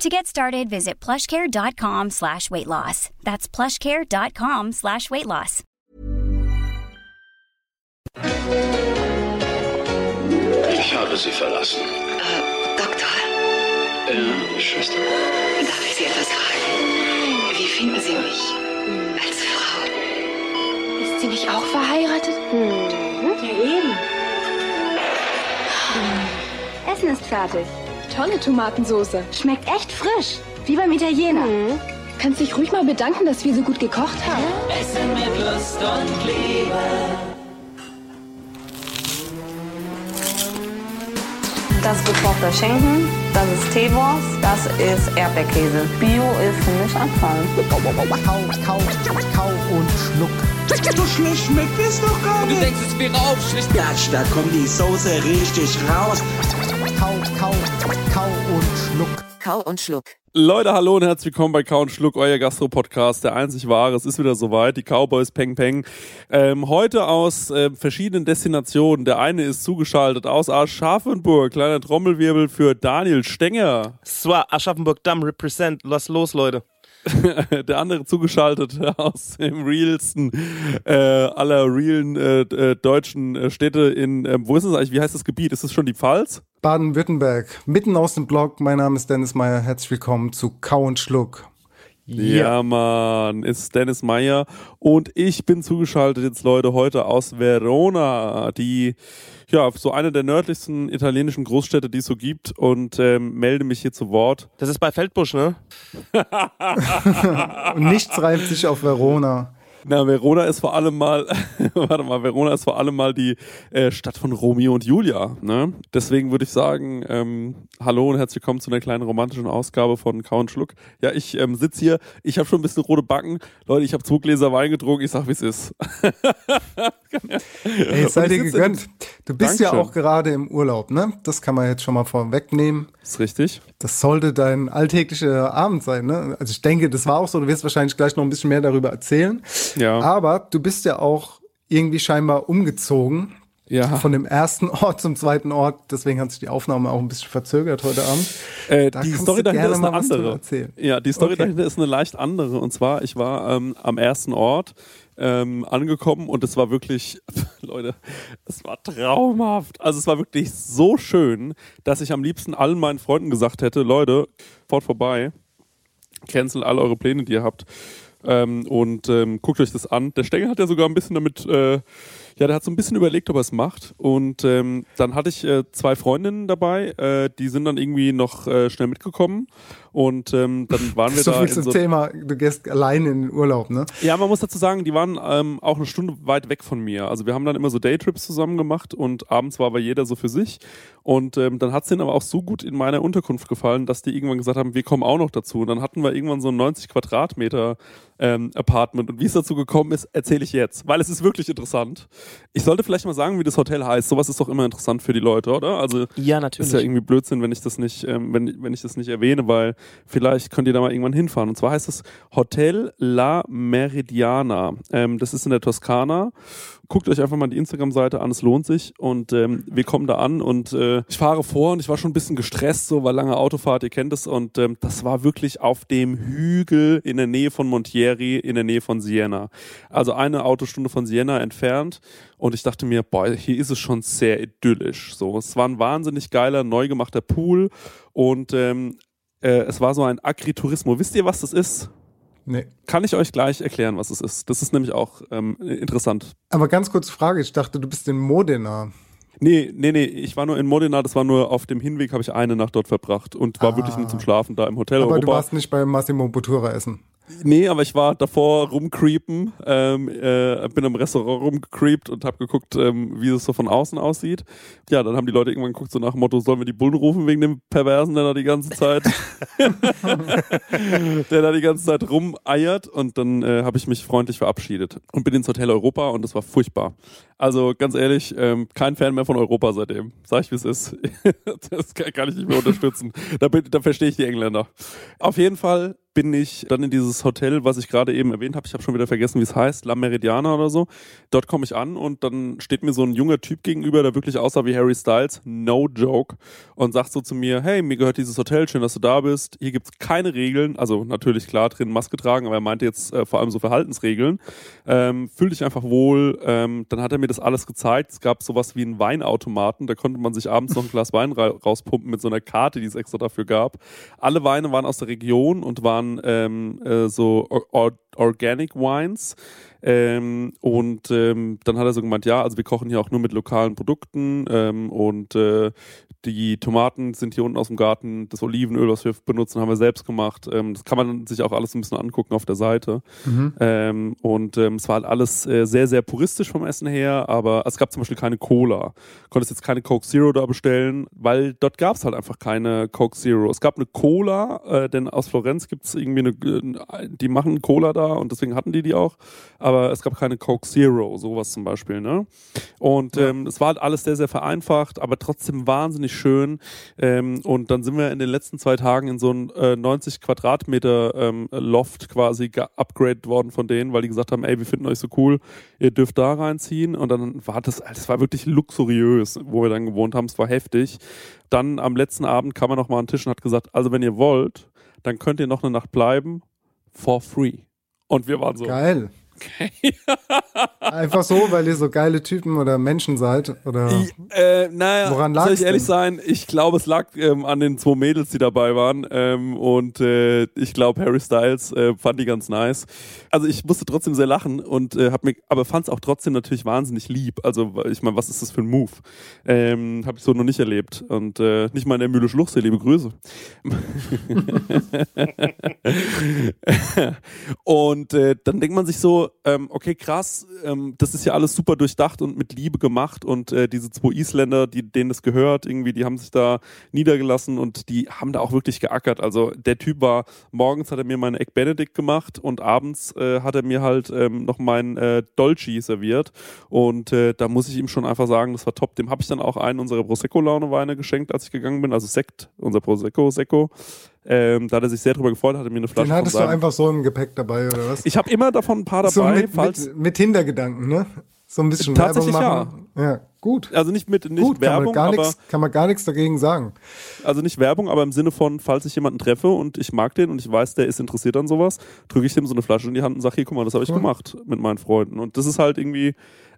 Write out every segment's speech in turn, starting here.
To get started, visit plushcare.com slash weight loss. That's plushcare.com slash weight loss. Ich habe Sie verlassen. Doktor, Ja, Schwester. darf ich Sie etwas fragen? Wie finden Sie mich als Frau? Ist sie nicht auch verheiratet? Mhm. Ja, eben. Essen ist fertig. Tolle Tomatensoße. Schmeckt echt frisch. Wie beim Italiener. Kannst dich ruhig mal bedanken, dass wir so gut gekocht haben. Das ist gekochter Schinken, das ist Teewurst, das ist Erdbeerkäse. Bio ist für mich Abfall. Kau, kau, kau und schluck. So schlecht schmeckt es doch gar Du nicht. denkst, es wäre aufschlicht. Gatsch, da kommt die Soße richtig raus. Kau, kau, kau und schluck. Kau und Schluck. Leute, hallo und herzlich willkommen bei Kau und Schluck, euer Gastro-Podcast, der einzig wahre. Es ist wieder soweit, die Cowboys Peng Peng. Ähm, heute aus äh, verschiedenen Destinationen. Der eine ist zugeschaltet aus Aschaffenburg, kleiner Trommelwirbel für Daniel Stenger. Swar, Aschaffenburg-Damm represent. Lass los, Leute. Der andere zugeschaltet aus dem realsten äh, aller realen äh, äh, deutschen äh, Städte in, ähm, wo ist es eigentlich, wie heißt das Gebiet? Ist es schon die Pfalz? Baden-Württemberg, mitten aus dem Blog. Mein Name ist Dennis Meyer. Herzlich willkommen zu Kau und Schluck. Ja, Mann, ist Dennis Meyer und ich bin zugeschaltet jetzt Leute heute aus Verona, die ja so eine der nördlichsten italienischen Großstädte, die es so gibt und ähm, melde mich hier zu Wort. Das ist bei Feldbusch, ne? Und nichts reimt sich auf Verona. Na, Verona ist vor allem mal, warte mal, Verona ist vor allem mal die äh, Stadt von Romeo und Julia. Ne? Deswegen würde ich sagen, ähm, hallo und herzlich willkommen zu einer kleinen romantischen Ausgabe von Kau und Schluck. Ja, ich ähm, sitze hier, ich habe schon ein bisschen rote Backen. Leute, ich habe zwei Gläser Wein getrunken, ich sag, wie es ist. Ey, es sei Und ich dir sitze gegönnt. Du bist ja Dankeschön. auch gerade im Urlaub, ne? Das kann man jetzt schon mal vorwegnehmen. Ist richtig? Das sollte dein alltäglicher Abend sein, ne? Also ich denke, das war auch so. Du wirst wahrscheinlich gleich noch ein bisschen mehr darüber erzählen. Ja. Aber du bist ja auch irgendwie scheinbar umgezogen. Ja. Von dem ersten Ort zum zweiten Ort. Deswegen hat sich die Aufnahme auch ein bisschen verzögert heute Abend. Äh, Da die Story dahinter ist eine andere. Ja, die Story Okay. dahinter ist eine leicht andere. Und zwar, ich war ähm, am ersten Ort ähm, angekommen und es war wirklich, Leute, es war traumhaft. Also es war wirklich so schön, dass ich am liebsten allen meinen Freunden gesagt hätte, Leute, fort vorbei, cancel all eure Pläne, die ihr habt. Ähm, und ähm, guckt euch das an. Der Stenger hat ja sogar ein bisschen damit, äh, ja, der hat so ein bisschen überlegt, ob er es macht. Und ähm, dann hatte ich äh, zwei Freundinnen dabei, äh, die sind dann irgendwie noch äh, schnell mitgekommen. Und ähm, dann waren wir so da. viel zum so Thema, du gehst alleine in den Urlaub, ne? ja, man muss dazu sagen, die waren ähm, auch eine Stunde weit weg von mir. Also wir haben dann immer so Daytrips zusammen gemacht und abends war aber jeder so für sich. Und ähm, dann hat es denen aber auch so gut in meiner Unterkunft gefallen, dass die irgendwann gesagt haben, wir kommen auch noch dazu. Und dann hatten wir irgendwann so ein 90 Quadratmeter ähm, Apartment. Und wie es dazu gekommen ist, erzähle ich jetzt, weil es ist wirklich interessant. Ich sollte vielleicht mal sagen, wie das Hotel heißt. Sowas ist doch immer interessant für die Leute, oder? Also Ja, ist natürlich. ja irgendwie Blödsinn, wenn ich das nicht, ähm, wenn, wenn ich das nicht erwähne, weil vielleicht könnt ihr da mal irgendwann hinfahren. Und zwar heißt es Hotel La Meridiana. Ähm, das ist in der Toskana. Guckt euch einfach mal die Instagram-Seite an, es lohnt sich. Und ähm, wir kommen da an und äh, ich fahre vor und ich war schon ein bisschen gestresst, so weil lange Autofahrt, ihr kennt es. Und ähm, das war wirklich auf dem Hügel in der Nähe von Montieri, in der Nähe von Siena. Also eine Autostunde von Siena entfernt. Und ich dachte mir, boah, hier ist es schon sehr idyllisch. So, es war ein wahnsinnig geiler, neu gemachter Pool und ähm, äh, es war so ein Agriturismo. Wisst ihr, was das ist? Nee. Kann ich euch gleich erklären, was es ist. Das ist nämlich auch ähm, interessant. Aber ganz kurze Frage, ich dachte, du bist in Modena. Nee, nee, nee, ich war nur in Modena, das war nur auf dem Hinweg, habe ich eine Nacht dort verbracht und war Ah. wirklich nur zum Schlafen da im Hotel Aber Europa. du warst nicht bei Massimo Bottura essen. Nee, aber ich war davor rumcreepen, ähm, äh, bin im Restaurant rumgecreept und habe geguckt, ähm, wie es so von außen aussieht. Ja, dann haben die Leute irgendwann geguckt, so nach dem Motto, sollen wir die Bullen rufen wegen dem Perversen, der da die ganze Zeit, der da die ganze Zeit rumeiert. Und dann äh, habe ich mich freundlich verabschiedet und bin ins Hotel Europa und das war furchtbar. Also ganz ehrlich, ähm, kein Fan mehr von Europa seitdem. Sag ich, wie es ist. das kann, kann ich nicht mehr unterstützen. Da, bin- da verstehe ich die Engländer. Auf jeden Fall bin ich dann in dieses Hotel, was ich gerade eben erwähnt habe. Ich habe schon wieder vergessen, wie es heißt, La Meridiana oder so. Dort komme ich an und dann steht mir so ein junger Typ gegenüber, der wirklich aussah wie Harry Styles, no joke, und sagt so zu mir, hey, mir gehört dieses Hotel, schön, dass du da bist. Hier gibt's keine Regeln, also natürlich klar drin Maske tragen, aber er meinte jetzt äh, vor allem so Verhaltensregeln. Ähm, fühl dich einfach wohl. Ähm, dann hat er mir das alles gezeigt. Es gab sowas wie einen Weinautomaten, da konnte man sich abends noch ein Glas Wein ra rauspumpen mit so einer Karte, die es extra dafür gab. Alle Weine waren aus der Region und waren ähm, äh, so or Organic Wines. Ähm, und ähm, dann hat er so gemeint, ja, also wir kochen hier auch nur mit lokalen Produkten ähm, und äh, die Tomaten sind hier unten aus dem Garten, das Olivenöl, was wir benutzen, haben wir selbst gemacht. Ähm, das kann man sich auch alles ein bisschen angucken auf der Seite. Mhm. Ähm, und ähm, es war halt alles äh, sehr, sehr puristisch vom Essen her, aber es gab zum Beispiel keine Cola. Konntest jetzt keine Coke Zero da bestellen, weil dort gab es halt einfach keine Coke Zero. Es gab eine Cola, äh, denn aus Florenz gibt es irgendwie eine, äh, die machen Cola da und deswegen hatten die die auch, aber es gab keine Coke Zero, sowas zum Beispiel, ne? Und ähm, es war halt alles sehr, sehr vereinfacht, aber trotzdem wahnsinnig schön. Ähm, und dann sind wir in den letzten zwei Tagen in so ein äh, 90 Quadratmeter ähm, Loft quasi geupgradet worden von denen, weil die gesagt haben, ey, wir finden euch so cool, ihr dürft da reinziehen. Und dann war das, das war wirklich luxuriös, wo wir dann gewohnt haben. Es war heftig. Dann am letzten Abend kam er noch mal an den Tisch und hat gesagt, also wenn ihr wollt, dann könnt ihr noch eine Nacht bleiben, for free. Und wir waren so, Geil. Einfach so, weil ihr so geile Typen oder Menschen seid? Oder? Äh, naja, Woran soll ich ehrlich denn? sein? Ich glaube, es lag ähm, an den zwei Mädels, die dabei waren. Ähm, und äh, ich glaube, Harry Styles äh, fand die ganz nice. Also ich musste trotzdem sehr lachen und äh, hab mir, aber fand es auch trotzdem natürlich wahnsinnig lieb. Also ich meine, was ist das für ein Move? Ähm, habe ich so noch nicht erlebt. Und äh, nicht mal in der Mühle Schluchsee, liebe Grüße. und äh, dann denkt man sich so, ähm, okay, krass, ähm, das ist ja alles super durchdacht und mit Liebe gemacht und äh, diese zwei Isländer, die, denen das gehört, irgendwie, die haben sich da niedergelassen und die haben da auch wirklich geackert. Also der Typ war, morgens hat er mir meinen Egg Benedict gemacht und abends äh, hat er mir halt ähm, noch meinen äh, Dolci serviert und äh, da muss ich ihm schon einfach sagen, das war top. Dem habe ich dann auch einen unserer Prosecco-Laune-Weine geschenkt, als ich gegangen bin, also Sekt, unser Prosecco, Secco. Ähm, da hat er sich sehr drüber gefreut, hat er mir eine Flasche Den hattest du einfach so im Gepäck dabei, oder was? ich habe immer davon ein paar dabei, so mit, falls mit, mit Hintergedanken, ne? So ein bisschen Tatsächlich Werbung machen. Ja. gut. also nicht mit nicht Gut, kann man, Werbung, gar aber nix, kann man gar nichts dagegen sagen. also nicht Werbung, aber im Sinne von, falls ich jemanden treffe und ich mag den und ich weiß, der ist interessiert an sowas, drücke ich dem so eine Flasche in die Hand und sage, hier, guck mal, das habe ich Cool. gemacht mit meinen Freunden. Und das ist halt irgendwie,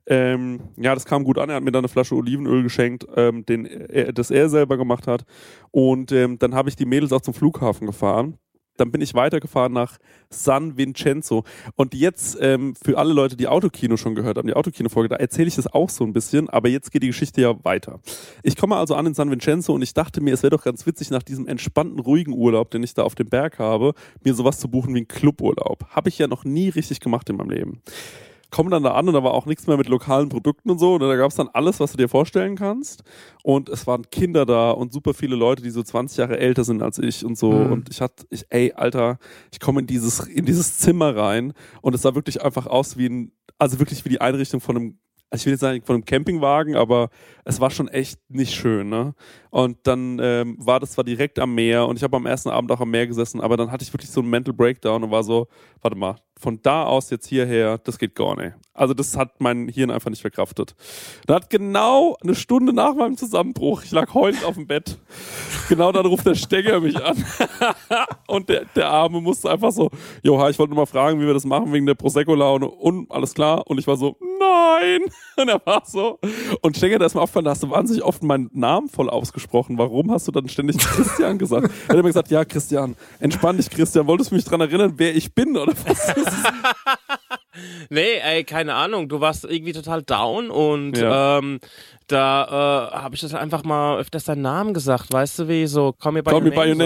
ähm, ja, das kam gut an. Er hat mir dann eine Flasche Olivenöl geschenkt, ähm, den er, das er selber gemacht hat. Und ähm, dann habe ich die Mädels auch zum Flughafen gefahren. Dann bin ich weitergefahren nach San Vincenzo. Und jetzt, ähm, für alle Leute, die Autokino schon gehört haben, die Autokino-Folge, da erzähle ich das auch so ein bisschen, aber jetzt geht die Geschichte ja weiter. Ich komme also an in San Vincenzo und ich dachte mir, es wäre doch ganz witzig, nach diesem entspannten, ruhigen Urlaub, den ich da auf dem Berg habe, mir sowas zu buchen wie ein Cluburlaub. Habe ich ja noch nie richtig gemacht in meinem Leben komme dann da an und da war auch nichts mehr mit lokalen Produkten und so. Und da gab es dann alles, was du dir vorstellen kannst. Und es waren Kinder da und super viele Leute, die so 20 Jahre älter sind als ich und so. Mhm. Und ich hatte, ich, ey, Alter, ich komme in dieses, in dieses Zimmer rein und es sah wirklich einfach aus wie ein, also wirklich wie die Einrichtung von einem also ich will jetzt sagen von einem Campingwagen, aber es war schon echt nicht schön, ne? Und dann ähm, war das zwar direkt am Meer und ich habe am ersten Abend auch am Meer gesessen, aber dann hatte ich wirklich so einen Mental Breakdown und war so, warte mal, von da aus jetzt hierher, das geht gar nicht. Also das hat mein Hirn einfach nicht verkraftet. Da hat genau eine Stunde nach meinem Zusammenbruch, ich lag heulend auf dem Bett, genau dann ruft der Stecker mich an und der, der Arme musste einfach so, Joha, ich wollte nur mal fragen, wie wir das machen wegen der Prosecco-Laune und alles klar. Und ich war so, nein. Und er war so. Und Stecker, da ist mir aufgefallen, da hast du wahnsinnig oft meinen Namen voll ausgesprochen. Warum hast du dann ständig Christian gesagt? Er hat immer gesagt, ja, Christian, entspann dich, Christian. Wolltest du mich dran erinnern, wer ich bin oder was? Nee, ey, keine Ahnung. Du warst irgendwie total down und Ja. ähm, da äh, habe ich das einfach mal öfters deinen Namen gesagt, weißt du wie, so call me by, Call your, me by name, your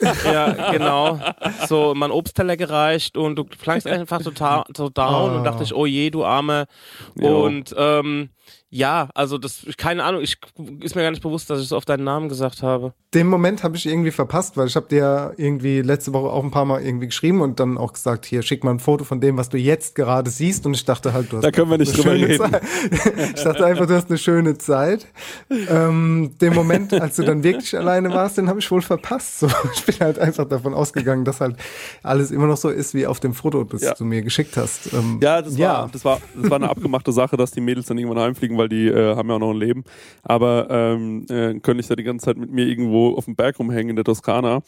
name. So. ja, genau. So, mein Obstteller gereicht und du flankst einfach total so down Oh. und dachte ich, oh je, du Arme. Jo. Und ähm, ja, also das, keine Ahnung, ich ist mir gar nicht bewusst, dass ich so auf deinen Namen gesagt habe. Den Moment habe ich irgendwie verpasst, weil ich habe dir irgendwie letzte Woche auch ein paar Mal irgendwie geschrieben und dann auch gesagt, hier schick mal ein Foto von dem, was du jetzt gerade siehst und ich dachte halt, du hast Da können wir nicht eine drüber schöne reden. Zeit. Ich dachte einfach, du hast eine schöne Zeit. Ähm, den Moment, als du dann wirklich alleine warst, den habe ich wohl verpasst. So, ich bin halt einfach davon ausgegangen, dass halt alles immer noch so ist wie auf dem Foto, das Ja. du mir geschickt hast. Ähm, Ja, das ja. war, das war, das war eine abgemachte Sache, dass die Mädels dann irgendwann heimfliegen, weil die äh, haben ja auch noch ein Leben. Aber ähm, äh, können nicht da die ganze Zeit mit mir irgendwo auf dem Berg rumhängen in der Toskana.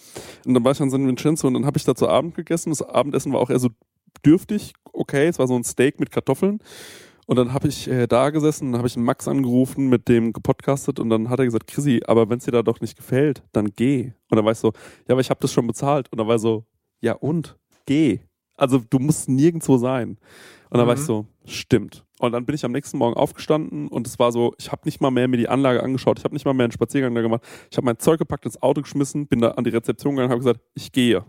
Und dann war ich an San Vincenzo und dann habe ich da zu Abend gegessen. Das Abendessen war auch eher so dürftig, okay. Es war so ein Steak mit Kartoffeln. Und dann habe ich äh, da gesessen, dann habe ich Max angerufen, mit dem gepodcastet und dann hat er gesagt, Chrissy, aber wenn es dir da doch nicht gefällt, dann geh. Und dann war ich so, ja, aber ich habe das schon bezahlt. Und dann war ich so, ja und? Geh. Also du musst nirgendwo sein. Und dann war ich so, stimmt. Und dann bin ich am nächsten Morgen aufgestanden und es war so, ich habe nicht mal mehr mir die Anlage angeschaut, ich habe nicht mal mehr einen Spaziergang da gemacht. Ich habe mein Zeug gepackt, ins Auto geschmissen, bin da an die Rezeption gegangen und habe gesagt, ich gehe.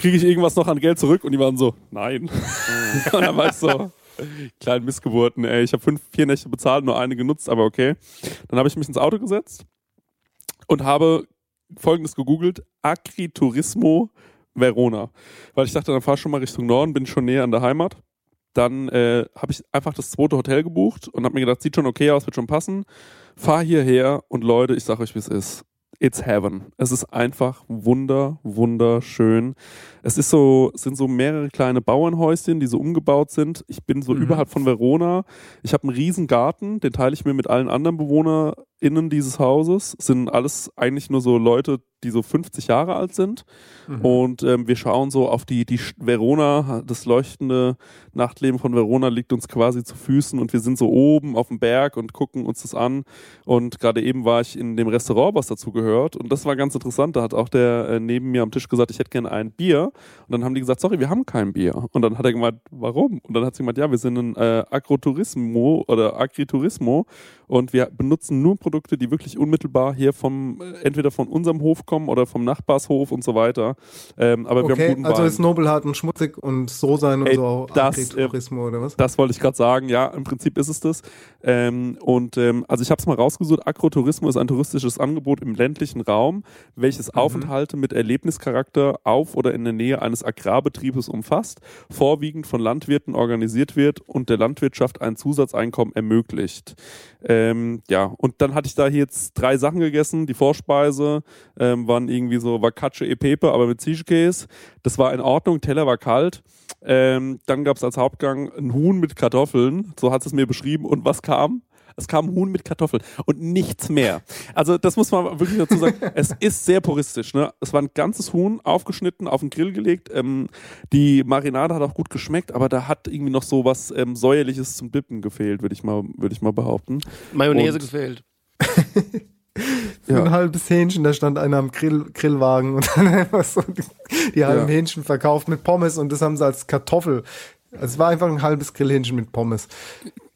Kriege ich irgendwas noch an Geld zurück? Und die waren so, nein. und dann war ich so, kleinen Missgeburten, ey. Ich habe fünf, vier Nächte bezahlt, nur eine genutzt, aber okay. Dann habe ich mich ins Auto gesetzt und habe folgendes gegoogelt: Agriturismo Verona. Weil ich dachte, dann fahr ich schon mal Richtung Norden, bin schon näher an der Heimat. Dann äh, habe ich einfach das zweite Hotel gebucht und habe mir gedacht, sieht schon okay aus, wird schon passen. Fahr hierher und Leute, ich sage euch, wie es ist. It's heaven. Es ist einfach wunder, wunderschön. Es ist so, es sind so mehrere kleine Bauernhäuschen, die so umgebaut sind. Ich bin so überhalb von Verona. Ich habe einen riesen Garten, den teile ich mir mit allen anderen BewohnerInnen dieses Hauses. Es sind alles eigentlich nur so Leute, die so 50 Jahre alt sind. Und ähm, wir schauen so auf die, die Verona, das leuchtende Nachtleben von Verona liegt uns quasi zu Füßen und wir sind so oben auf dem Berg und gucken uns das an. Und gerade eben war ich in dem Restaurant, was dazu gehört. Und das war ganz interessant. Da hat auch der äh, neben mir am Tisch gesagt, ich hätte gerne ein Bier. Und dann haben die gesagt, sorry, wir haben kein Bier. Und dann hat er gemeint, warum? Und dann hat sie gemeint, ja, wir sind ein äh, Agroturismo oder Agriturismo und wir benutzen nur Produkte, die wirklich unmittelbar hier vom, äh, entweder von unserem Hof kommen oder vom Nachbarshof und so weiter. Ähm, aber wir haben Okay, guten also Wein. ist Nobelhart und schmutzig und so sein und Ey, so auch das, äh, oder was? Das wollte ich gerade sagen, ja, im Prinzip ist es das. Ähm, und ähm, also ich habe es mal rausgesucht, Agrotourismo ist ein touristisches Angebot im ländlichen Raum, welches Aufenthalte mit Erlebnischarakter auf oder in der Nähe eines Agrarbetriebes umfasst, vorwiegend von Landwirten organisiert wird und der Landwirtschaft ein Zusatzeinkommen ermöglicht. Ähm, ja, und dann hatte ich da hier jetzt drei Sachen gegessen. Die Vorspeise ähm, waren irgendwie so Vacacce e Pepe, aber mit Zischkäse. Das war in Ordnung, Teller war kalt. Ähm, dann gab es als Hauptgang ein Huhn mit Kartoffeln, so hat es mir beschrieben. Und was kam? Es kam Huhn mit Kartoffeln und nichts mehr. Also das muss man wirklich dazu sagen. es ist sehr puristisch. Ne? Es war ein ganzes Huhn aufgeschnitten, auf den Grill gelegt. Ähm, die Marinade hat auch gut geschmeckt, aber da hat irgendwie noch so was ähm, säuerliches zum Dippen gefehlt, würde ich mal, würde ich mal behaupten. Mayonnaise Und- gefehlt. Für Ja. ein halbes Hähnchen, da stand einer am Grill, Grillwagen und dann einfach so die, die halben Ja. Hähnchen verkauft mit Pommes und das haben sie als Kartoffel. Also es war einfach ein halbes Grillhähnchen mit Pommes.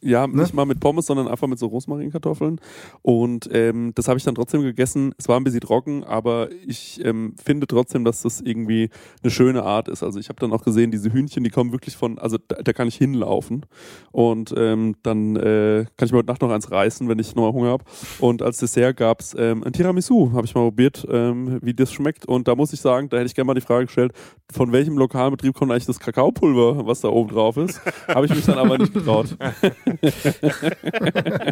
Ja, nicht mal mit Pommes, sondern einfach mit so Rosmarinkartoffeln. Und ähm, das habe ich dann trotzdem gegessen. Es war ein bisschen trocken, aber ich ähm, finde trotzdem, dass das irgendwie eine schöne Art ist. Also ich habe dann auch gesehen, diese Hühnchen, die kommen wirklich von, also da, da kann ich hinlaufen. Und ähm, dann äh, kann ich mir heute Nacht noch eins reißen, wenn ich nochmal Hunger habe. Und als Dessert gab es ähm, ein Tiramisu, habe ich mal probiert, ähm, wie das schmeckt. Und da muss ich sagen, da hätte ich gerne mal die Frage gestellt, von welchem Lokalbetrieb kommt eigentlich das Kakaopulver, was da oben drauf ist? habe ich mich dann aber nicht getraut.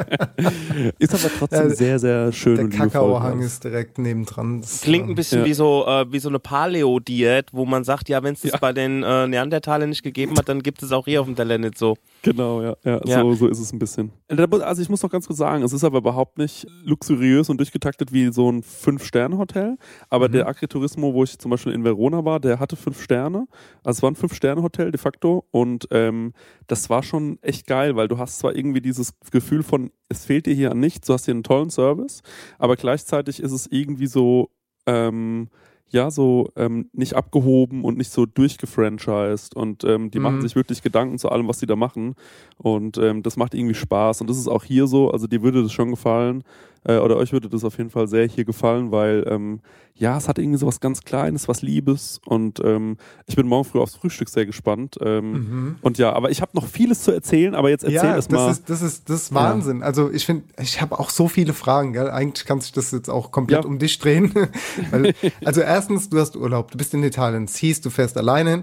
ist aber trotzdem Ja, sehr, sehr schön Der und liebevoll. Kakaohang ist direkt nebendran. Das, Klingt ein ähm, bisschen Ja. wie so äh, wie so eine Paleo-Diät, wo man sagt, ja, wenn es das Ja. bei den äh, Neandertalern nicht gegeben hat, dann gibt es auch hier auf dem Teller nicht so. Genau, ja, ja, Ja. So, so ist es ein bisschen. Also ich muss noch ganz kurz sagen, es ist aber überhaupt nicht luxuriös und durchgetaktet wie so ein Fünf-Sterne-Hotel. Aber der Agriturismo, wo ich zum Beispiel in Verona war, der hatte fünf Sterne. Also es war ein Fünf-Sterne-Hotel de facto. Und ähm, das war schon echt geil, weil du hast zwar irgendwie dieses Gefühl von, es fehlt dir hier an nichts, du hast hier einen tollen Service, aber gleichzeitig ist es irgendwie so, ähm, ja, so ähm, nicht abgehoben und nicht so durchgefranchised. Und ähm, die Mhm. machen sich wirklich Gedanken zu allem, was sie da machen. Und ähm, das macht irgendwie Spaß. Und das ist auch hier so. Also dir würde das schon gefallen. Äh, oder euch würde das auf jeden Fall sehr hier gefallen, weil ähm, ja, es hat irgendwie so was ganz Kleines, was Liebes. Und ähm, ich bin morgen früh aufs Frühstück sehr gespannt. Ähm, Mhm. Und ja, aber ich habe noch vieles zu erzählen, aber jetzt erzähl ja, das mal. ist, das ist, das ist Wahnsinn. Also ich finde, ich habe auch so viele Fragen, gell? Eigentlich kann sich das jetzt auch komplett Ja. um dich drehen. Weil, also erstens, du hast Urlaub, du bist in Italien, es hieß, du fährst alleine hin.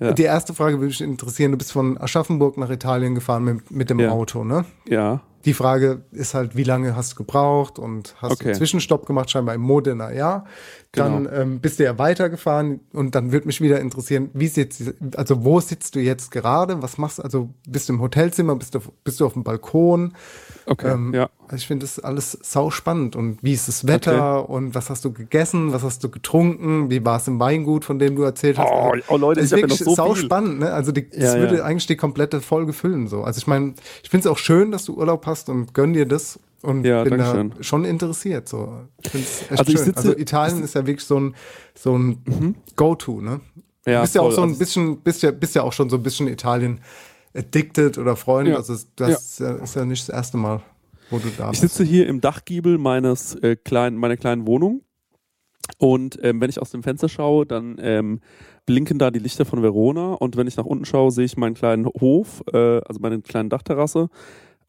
Ja. Die erste Frage würde mich interessieren, du bist von Aschaffenburg nach Italien gefahren mit, mit dem Ja. Auto, ne? ja. Die Frage ist halt, wie lange hast du gebraucht und hast du Okay. einen Zwischenstopp gemacht, scheinbar im Modena, ja. Dann Genau. ähm, bist du ja weitergefahren und dann würde mich wieder interessieren, wie sitzt, also wo sitzt du jetzt gerade? Was machst du? Also bist du im Hotelzimmer, bist du, bist du auf dem Balkon? Okay. Ähm, ja. Also ich finde das alles sau spannend. Und wie ist das Wetter und was hast du gegessen, was hast du getrunken, wie war es im Weingut, von dem du erzählt hast? Oh, oh, Leute, das ich ist ja wirklich noch so sau viel. spannend, ne? Also die, das Ja, würde ja. eigentlich die komplette Folge füllen. So. Also ich meine, ich finde es auch schön, dass du Urlaub hast und gönn dir das. Und Ja, bin da schon interessiert. So. Ich finde es echt Also ich schön. sitze- also Italien ist ja wirklich so ein, so ein Go-To, ne? Du Ja, bist ja auch voll. so ein Also- bisschen, bist ja, bist ja auch schon so ein bisschen Italien addicted oder Freund. Ja. Also das ist ja, ist ja nicht das erste Mal, wo du da Ich bist. sitze hier im Dachgiebel meines äh, kleinen, meiner kleinen Wohnung und ähm, wenn ich aus dem Fenster schaue, dann ähm, blinken da die Lichter von Verona und wenn ich nach unten schaue, sehe ich meinen kleinen Hof, äh, also meine kleine Dachterrasse.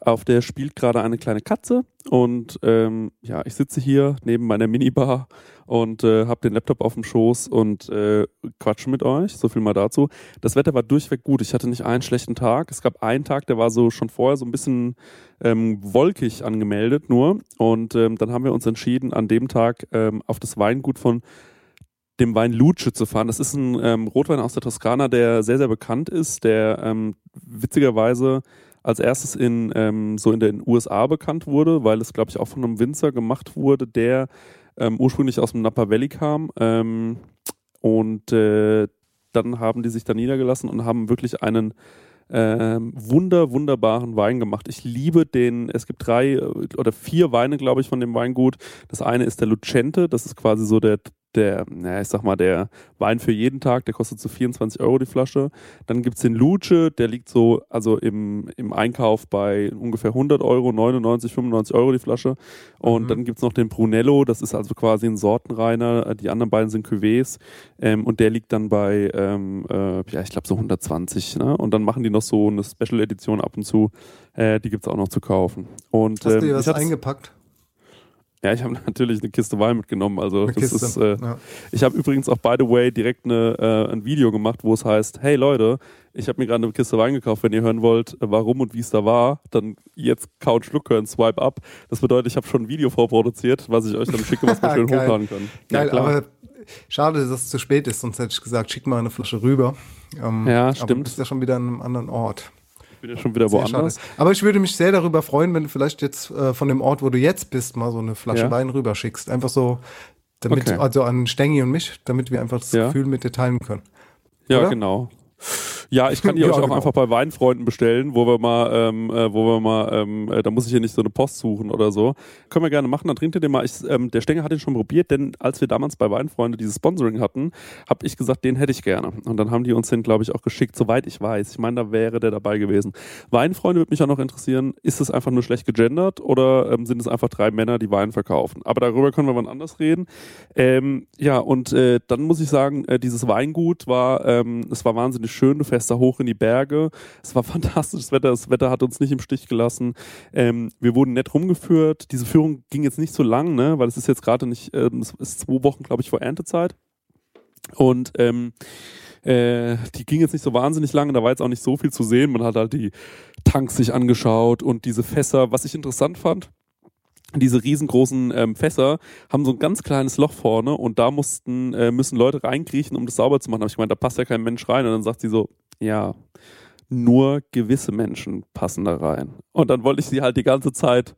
Auf der spielt gerade eine kleine Katze und ähm, ja, ich sitze hier neben meiner Minibar und äh, habe den Laptop auf dem Schoß und äh, quatsche mit euch. So viel mal dazu. Das Wetter war durchweg gut. Ich hatte nicht einen schlechten Tag. Es gab einen Tag, der war so schon vorher so ein bisschen ähm, wolkig angemeldet nur. Und ähm, dann haben wir uns entschieden, an dem Tag ähm, auf das Weingut von dem Wein Luce zu fahren. Das ist ein ähm, Rotwein aus der Toskana, der sehr, sehr bekannt ist, der ähm, witzigerweise als erstes in ähm, so in den USA bekannt wurde, weil es, glaube ich, auch von einem Winzer gemacht wurde, der ähm, ursprünglich aus dem Napa Valley kam. Ähm, und äh, dann haben die sich da niedergelassen und haben wirklich einen ähm, wunder, wunderbaren Wein gemacht. Ich liebe den, es gibt drei äh, oder vier Weine, glaube ich, von dem Weingut. Das eine ist der Lucente, das ist quasi so der, der, naja, ich sag mal, der Wein für jeden Tag, der kostet so 24 Euro die Flasche. Dann gibt's den Luce, der liegt so, also im, im Einkauf bei ungefähr 100 Euro, 99, 95 Euro die Flasche. Und Mhm. dann gibt's noch den Brunello, das ist also quasi ein Sortenreiner. Die anderen beiden sind Cuvées. Ähm, und der liegt dann bei, ähm, äh, ja, ich glaube so 120. Ne? Und dann machen die noch so eine Special Edition ab und zu. Äh, die gibt's auch noch zu kaufen. Und, Hast du ähm, dir was ich hab's- eingepackt? Ja, ich habe natürlich eine Kiste Wein mitgenommen. Also das ist. Äh, ja. Ich habe übrigens auch by the way direkt eine, äh, ein Video gemacht, wo es heißt: Hey Leute, ich habe mir gerade eine Kiste Wein gekauft. Wenn ihr hören wollt, äh, warum und wie es da war, dann jetzt Couch Schluck hören, Swipe up. Das bedeutet, ich habe schon ein Video vorproduziert, was ich euch dann schicke, was wir schön Geil. hochladen können. Geil, ja, klar. aber schade, dass es zu spät ist, sonst hätte ich gesagt, schick mal eine Flasche rüber. Ähm, Ja, Aber du stimmt. bist ja schon wieder an einem anderen Ort. Ich bin ja schon wieder Sehr woanders. schade. Aber ich würde mich sehr darüber freuen, wenn du vielleicht jetzt äh, von dem Ort, wo du jetzt bist, mal so eine Flasche Ja. Wein rüberschickst. Einfach so, damit, Okay. also an Stengi und mich, damit wir einfach das Ja. Gefühl mit dir teilen können. Ja, Oder? genau. Ja, ich kann die Ja, euch auch genau. einfach bei Weinfreunden bestellen, wo wir mal, ähm, äh, wo wir mal, ähm, äh, da muss ich hier nicht so eine Post suchen oder so. Können wir gerne machen, dann trinkt ihr den mal. Ich, ähm, der Stenger hat den schon probiert, denn als wir damals bei Weinfreunde dieses Sponsoring hatten, habe ich gesagt, den hätte ich gerne. Und dann haben die uns den, glaube ich, auch geschickt, soweit ich weiß. Ich meine, da wäre der dabei gewesen. Weinfreunde würde mich auch noch interessieren, ist es einfach nur schlecht gegendert oder ähm, sind es einfach drei Männer, die Wein verkaufen? Aber darüber können wir wann anders reden. Ähm, ja, und äh, dann muss ich sagen, äh, dieses Weingut war, ähm, es war wahnsinnig schön. Du fährst da hoch in die Berge. Es war fantastisches Wetter. Das Wetter hat uns nicht im Stich gelassen. Ähm, wir wurden nett rumgeführt. Diese Führung ging jetzt nicht so lang, ne, weil es ist jetzt gerade nicht, ähm, es ist zwei Wochen, glaube ich, vor Erntezeit. Und ähm, äh, die ging jetzt nicht so wahnsinnig lange, da war jetzt auch nicht so viel zu sehen. Man hat halt die Tanks sich angeschaut und diese Fässer. Was ich interessant fand, diese riesengroßen ähm, Fässer haben so ein ganz kleines Loch vorne und da mussten, äh, müssen Leute reinkriechen, um das sauber zu machen. Hab ich gemeint, da passt ja kein Mensch rein. Und dann sagt sie so, ja, nur gewisse Menschen passen da rein. Und dann wollte ich sie halt die ganze Zeit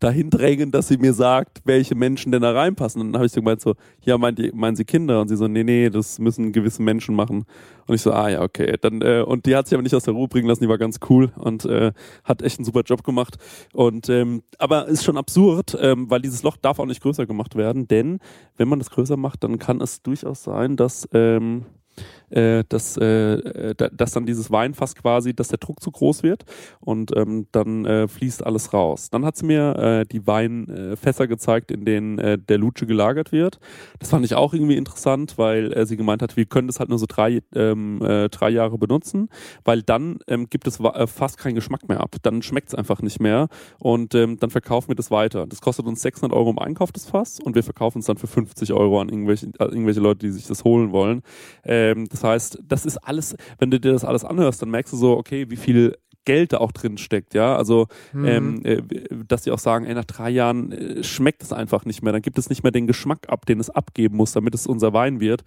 dahin drängen, dass sie mir sagt, welche Menschen denn da reinpassen. Und dann habe ich so gemeint so, ja, meint ihr, meinen Sie Kinder? Und sie so, nee, nee, das müssen gewisse Menschen machen. Und ich so, ah ja, okay. Dann, äh, und die hat sich aber nicht aus der Ruhe bringen lassen, die war ganz cool und äh, hat echt einen super Job gemacht. Und ähm, aber ist schon absurd, ähm, weil dieses Loch darf auch nicht größer gemacht werden, denn wenn man das größer macht, dann kann es durchaus sein, dass ähm, äh, dass, äh, dass dann dieses Weinfass quasi, dass der Druck zu groß wird und ähm, dann äh, fließt alles raus. Dann hat sie mir äh, die Weinfässer gezeigt, in denen äh, der Lutsche gelagert wird. Das fand ich auch irgendwie interessant, weil äh, sie gemeint hat, wir können das halt nur so drei, ähm, äh, drei Jahre benutzen, weil dann ähm, gibt es äh, fast keinen Geschmack mehr ab. Dann schmeckt es einfach nicht mehr und ähm, dann verkaufen wir das weiter. Das kostet uns 600 Euro im Einkauf, das Fass, und wir verkaufen es dann für 50 Euro an irgendwelche, äh, irgendwelche Leute, die sich das holen wollen. Ähm, das heißt, das ist alles, wenn du dir das alles anhörst, dann merkst du so, okay, wie viel Geld da auch drin steckt, ja. Also, mhm. ähm, äh, dass die auch sagen, ey, nach drei Jahren äh, schmeckt es einfach nicht mehr. Dann gibt es nicht mehr den Geschmack ab, den es abgeben muss, damit es unser Wein wird.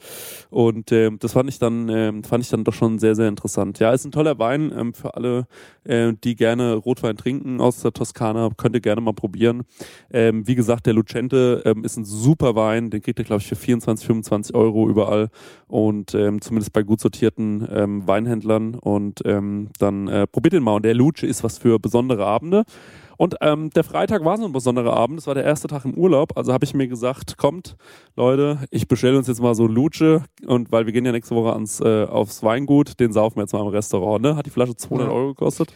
Und äh, das fand ich dann, äh, fand ich dann doch schon sehr, sehr interessant. Ja, ist ein toller Wein ähm, für alle, äh, die gerne Rotwein trinken aus der Toskana. Könnt ihr gerne mal probieren. Ähm, wie gesagt, der Lucente ähm, ist ein super Wein. Den kriegt ihr, glaube ich, für 24, 25 Euro überall. Und ähm, zumindest bei gut sortierten ähm, Weinhändlern. Und ähm, dann äh, probiert den mal. Und der Luce ist was für besondere Abende. Und ähm, der Freitag war so ein besonderer Abend. Das war der erste Tag im Urlaub. Also habe ich mir gesagt, kommt, Leute, ich bestelle uns jetzt mal so Luce. Und weil wir gehen ja nächste Woche ans, äh, aufs Weingut, den saufen wir jetzt mal im Restaurant. Ne? Hat die Flasche 200 Euro gekostet.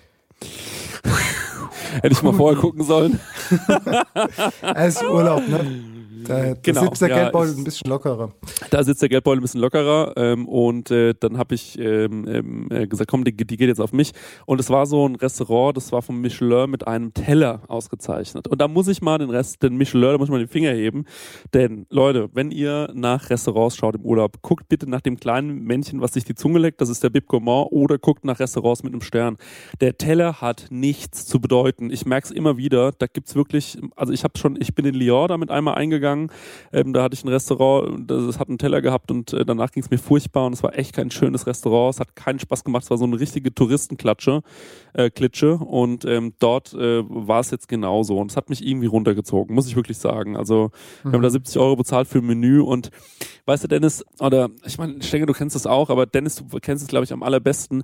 Hätte ich mal vorher gucken sollen. Es ist Urlaub, ne? Da, genau, da sitzt der ja, Geldbeutel ein bisschen lockerer. Da sitzt der Geldbeutel ein bisschen lockerer ähm, und äh, dann habe ich ähm, ähm, äh, gesagt, komm, die, die geht jetzt auf mich. Und es war so ein Restaurant, das war vom Michelin mit einem Teller ausgezeichnet. Und da muss ich mal den Rest, den Michelin, da muss ich mal den Finger heben. Denn Leute, wenn ihr nach Restaurants schaut im Urlaub, guckt bitte nach dem kleinen Männchen, was sich die Zunge leckt, das ist der Bib Gourmand, oder guckt nach Restaurants mit einem Stern. Der Teller hat nichts zu bedeuten. Ich merke es immer wieder. Da gibt's wirklich, also ich habe schon, ich bin in Lyon damit einmal eingegangen. Ähm, da hatte ich ein Restaurant, das hat einen Teller gehabt und äh, danach ging es mir furchtbar und es war echt kein schönes Restaurant. Es hat keinen Spaß gemacht. Es war so eine richtige Touristenklatsche, äh, Klitsche und ähm, dort äh, war es jetzt genauso und es hat mich irgendwie runtergezogen, muss ich wirklich sagen. Also wir haben da 70 Euro bezahlt für ein Menü und weißt du, Dennis, oder ich meine, ich denke, du kennst das auch, aber Dennis, du kennst es, glaube ich, am allerbesten.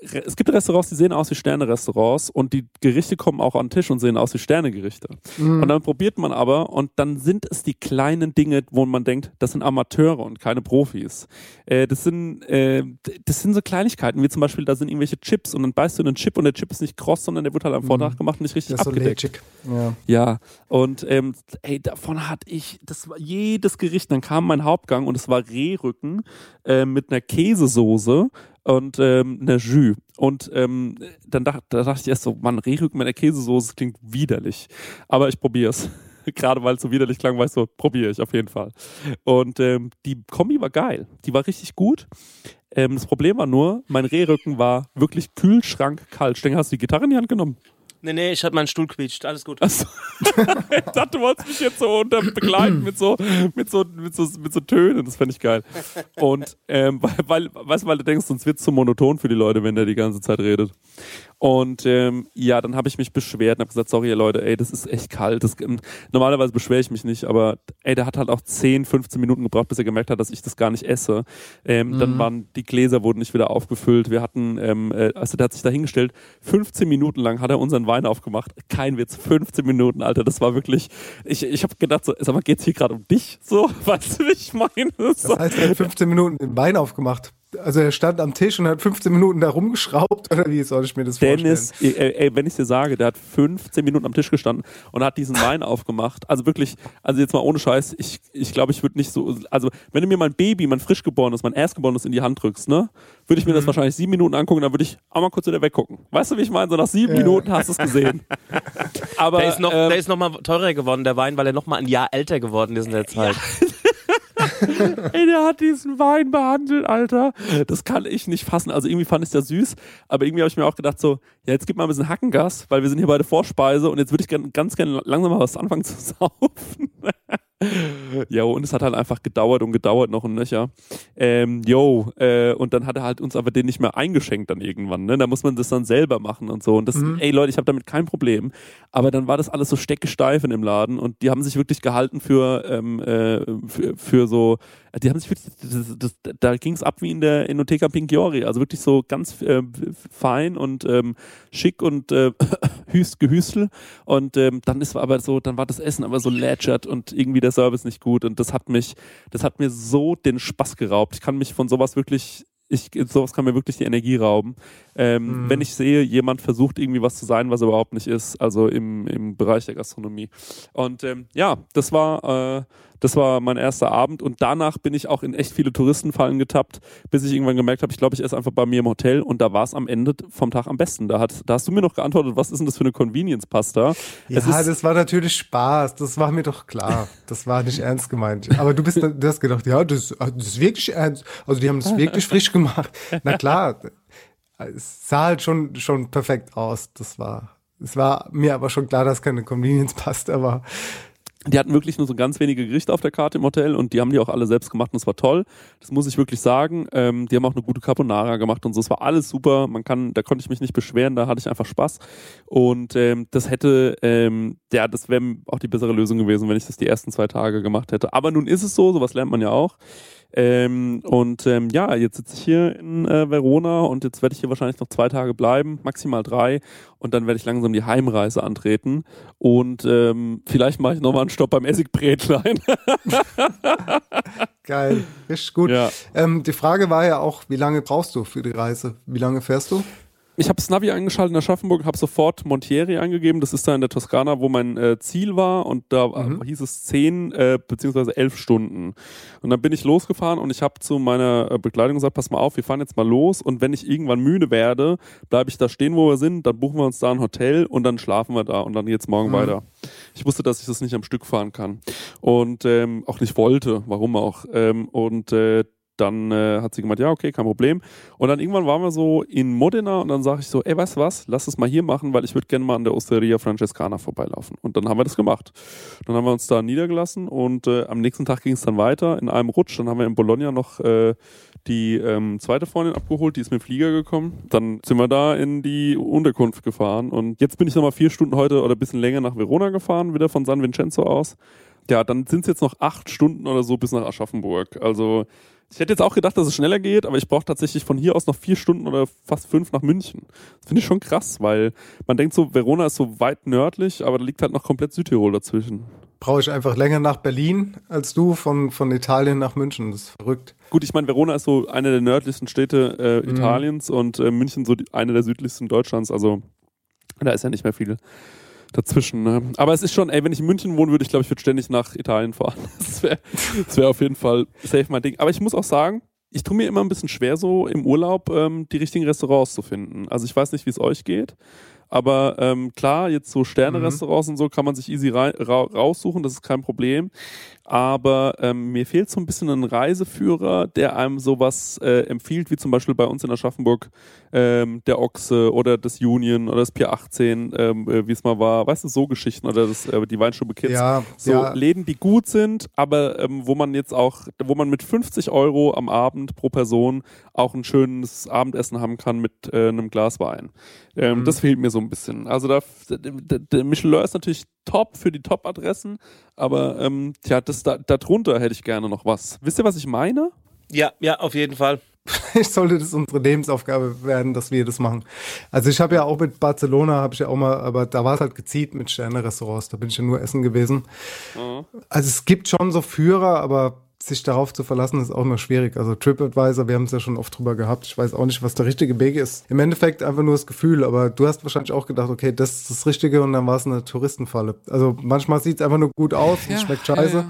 Es gibt Restaurants, die sehen aus wie Sterne-Restaurants und die Gerichte kommen auch an den Tisch und sehen aus wie Sterne-Gerichte. Und dann probiert man aber und dann sind es die kleinen Dinge, wo man denkt, das sind Amateure und keine Profis. Äh, das sind äh, das sind so Kleinigkeiten, wie zum Beispiel, da sind irgendwelche Chips und dann beißt du in einen Chip und der Chip ist nicht kross, sondern der wird halt am Vortag gemacht und nicht richtig so abgedeckt. lätschig. Ja. Ja, und ähm, ey, davon hatte ich, das war jedes Gericht, dann kam mein Hauptgang und es war Rehrücken äh, mit einer Käsesoße und ähm, einer Jus. Und ähm, dann dacht, da dachte ich erst so, Mann, Rehrücken mit einer Käsesoße klingt widerlich. Aber ich probier's. Gerade weil es so widerlich klang, ich so, probiere ich auf jeden Fall. Und ähm, die Kombi war geil. Die war richtig gut. Ähm, das Problem war nur, mein Rehrücken war wirklich kühlschrankkalt. Stenger, hast du die Gitarre in die Hand genommen? Nee, nee, ich hatte meinen Stuhl quietscht. Alles gut. Achso. ich dachte, du wolltest mich jetzt so unter begleiten mit so, mit so, mit so, mit so Tönen. Das fände ich geil. Und ähm, weil, weil, weißt du, weil du denkst, sonst wird es zu monoton für die Leute, wenn der die ganze Zeit redet. Und ähm, ja, dann habe ich mich beschwert und habe gesagt, sorry ihr Leute, ey, das ist echt kalt. Das, ähm, normalerweise beschwere ich mich nicht, aber ey, der hat halt auch 10, 15 Minuten gebraucht, bis er gemerkt hat, dass ich das gar nicht esse. Ähm, Dann waren die Gläser wurden nicht wieder aufgefüllt. Wir hatten, ähm, äh, also der hat sich da hingestellt, 15 Minuten lang hat er unseren Wein aufgemacht. Kein Witz, 15 Minuten, Alter. Das war wirklich, ich, ich habe gedacht, so, sag mal, geht's hier gerade um dich? So, weißt du, wie ich meine? So. Das heißt, er hat 15 Minuten den Wein aufgemacht. Also er stand am Tisch und hat 15 Minuten da rumgeschraubt oder wie soll ich mir das Dennis, vorstellen? ey, ey, wenn ich dir sage, der hat 15 Minuten am Tisch gestanden und hat diesen Wein aufgemacht. Also wirklich, also jetzt mal ohne Scheiß, ich, ich glaube, ich würde nicht so, also wenn du mir mein Baby, mein frischgeborenes, mein erstgeborenes in die Hand drückst, ne, würde ich mir Mhm. das wahrscheinlich sieben Minuten angucken, dann würde ich auch mal kurz wieder weggucken. Weißt du, wie ich meine? So nach sieben Minuten hast du es gesehen. Aber Der ist noch, ähm, der ist noch mal teurer geworden, der Wein, weil er noch mal ein Jahr älter geworden ist in der Zeit. Ey, der hat diesen Wein behandelt, Alter. Das kann ich nicht fassen. Also irgendwie fand ich das süß, aber irgendwie habe ich mir auch gedacht so, ja, jetzt gib mal ein bisschen Hackengas, weil wir sind hier bei der Vorspeise und jetzt würde ich ganz gerne langsam mal was anfangen zu saufen. Ja, und es hat halt einfach gedauert und gedauert noch ein Nöcher. Ähm, yo, äh, und dann hat er halt uns aber den nicht mehr eingeschenkt dann irgendwann, ne? Da muss man das dann selber machen und so. Und das, Mhm. ey Leute, ich habe damit kein Problem. Aber dann war das alles so steckesteif in dem Laden und die haben sich wirklich gehalten für, ähm, äh, für, für so, die haben sich wirklich, das, das, da ging es ab wie in der Enoteca Pinchiori, also wirklich so ganz äh, fein und ähm, schick und äh, hüst, gehüstel. Und ähm, dann ist aber so, dann war das Essen aber so lätschert und irgendwie der Service nicht gut. Und das hat mich, das hat mir so den Spaß geraubt. Ich kann mich von sowas wirklich, ich, sowas kann mir wirklich die Energie rauben. Ähm, Mhm. Wenn ich sehe, jemand versucht irgendwie was zu sein, was er überhaupt nicht ist, also im, im Bereich der Gastronomie. Und ähm, ja, das war, äh, das war mein erster Abend und danach bin ich auch in echt viele Touristenfallen getappt, bis ich irgendwann gemerkt habe, ich glaube, ich esse einfach bei mir im Hotel und da war es am Ende vom Tag am besten. Da, hat, da hast du mir noch geantwortet, was ist denn das für eine Convenience-Pasta? Ja, Es ist- das war natürlich Spaß. Das war mir doch klar. Das war nicht ernst gemeint. Aber du bist, du hast gedacht, ja, das, das ist wirklich ernst. Also die haben das wirklich frisch gemacht. Na klar, es sah halt schon, schon perfekt aus. Das war, es war mir aber schon klar, dass keine Convenience-Pasta war. Die hatten wirklich nur so ganz wenige Gerichte auf der Karte im Hotel und die haben die auch alle selbst gemacht und es war toll. Das muss ich wirklich sagen. Ähm, die haben auch eine gute Carbonara gemacht und so. Es war alles super. Man kann, da konnte ich mich nicht beschweren, da hatte ich einfach Spaß. Und ähm, das hätte, ähm, ja, das wäre auch die bessere Lösung gewesen, wenn ich das die ersten zwei Tage gemacht hätte. Aber nun ist es so, sowas lernt man ja auch. Ähm, und ähm, ja, jetzt sitze ich hier in äh, Verona und jetzt werde ich hier wahrscheinlich noch zwei Tage bleiben, maximal drei. Und dann werde ich langsam die Heimreise antreten. Und ähm, vielleicht mache ich nochmal einen Stopp beim Essigbrätlein. Geil, richtig gut. Ja. Ähm, die Frage war ja auch, wie lange brauchst du für die Reise? Wie lange fährst du? Ich habe das Navi eingeschaltet in Aschaffenburg, habe sofort Montieri eingegeben. Das ist da in der Toskana, wo mein äh, Ziel war. Und da äh, hieß es zehn äh, beziehungsweise elf Stunden. Und dann bin ich losgefahren und ich habe zu meiner äh, Begleitung gesagt, pass mal auf, wir fahren jetzt mal los. Und wenn ich irgendwann müde werde, bleibe ich da stehen, wo wir sind. Dann buchen wir uns da ein Hotel und dann schlafen wir da und dann geht's morgen weiter. Ich wusste, dass ich das nicht am Stück fahren kann. Und ähm, auch nicht wollte, warum auch. Ähm, und äh, dann äh, hat sie gemeint, ja, okay, kein Problem. Und dann irgendwann waren wir so in Modena und dann sage ich so, ey, weißt du was, lass es mal hier machen, weil ich würde gerne mal an der Osteria Francescana vorbeilaufen. Und dann haben wir das gemacht. Dann haben wir uns da niedergelassen und äh, am nächsten Tag ging es dann weiter in einem Rutsch. Dann haben wir in Bologna noch äh, die ähm, zweite Freundin abgeholt, die ist mit dem Flieger gekommen. Dann sind wir da in die Unterkunft gefahren und jetzt bin ich nochmal vier Stunden heute oder ein bisschen länger nach Verona gefahren, wieder von San Vincenzo aus. Ja, dann sind es jetzt noch acht Stunden oder so bis nach Aschaffenburg. Also ich hätte jetzt auch gedacht, dass es schneller geht, aber ich brauche tatsächlich von hier aus noch vier Stunden oder fast fünf nach München. Das finde ich schon krass, weil man denkt so, Verona ist so weit nördlich, aber da liegt halt noch komplett Südtirol dazwischen. Brauche ich einfach länger nach Berlin als du von, von Italien nach München. Das ist verrückt. Gut, ich meine, Verona ist so eine der nördlichsten Städte äh, Italiens und äh, München so die, eine der südlichsten Deutschlands. Also da ist ja nicht mehr viel dazwischen. Ne? Aber es ist schon, ey, wenn ich in München wohnen würde, ich glaube, ich würde ständig nach Italien fahren. Das wäre wär auf jeden Fall safe mein Ding. Aber ich muss auch sagen, ich tue mir immer ein bisschen schwer, so im Urlaub ähm, die richtigen Restaurants zu finden. Also ich weiß nicht, wie es euch geht. Aber ähm, klar, jetzt so Sterne-Restaurants und so kann man sich easy ra raussuchen, das ist kein Problem. Aber ähm, mir fehlt so ein bisschen ein Reiseführer, der einem sowas äh, empfiehlt, wie zum Beispiel bei uns in Aschaffenburg ähm, der Ochse oder das Union oder das Pier 18, ähm, äh, wie es mal war. Weißt du, so Geschichten oder das, äh, die Weinstube Kids. Ja, so ja. Läden, die gut sind, aber ähm, wo man jetzt auch, wo man mit 50 Euro am Abend pro Person auch ein schönes Abendessen haben kann mit äh, einem Glas Wein. Ähm, Das fehlt mir so ein bisschen. Also da, der, der Michelin ist natürlich top für die Top-Adressen, aber ähm, tja, das da, darunter hätte ich gerne noch was. Wisst ihr, was ich meine? Ja, ja, auf jeden Fall. Ich sollte das unsere Lebensaufgabe werden, dass wir das machen. Also ich habe ja auch mit Barcelona, habe ich ja auch mal, aber da war es halt gezielt mit Sterne-Restaurants. Da bin ich ja nur essen gewesen. Also es gibt schon so Führer, aber sich darauf zu verlassen, ist auch immer schwierig. Also TripAdvisor, wir haben es ja schon oft drüber gehabt. Ich weiß auch nicht, was der richtige Weg ist. Im Endeffekt einfach nur das Gefühl, aber du hast wahrscheinlich auch gedacht, okay, das ist das Richtige und dann war es eine Touristenfalle. Also manchmal sieht es einfach nur gut aus und schmeckt scheiße.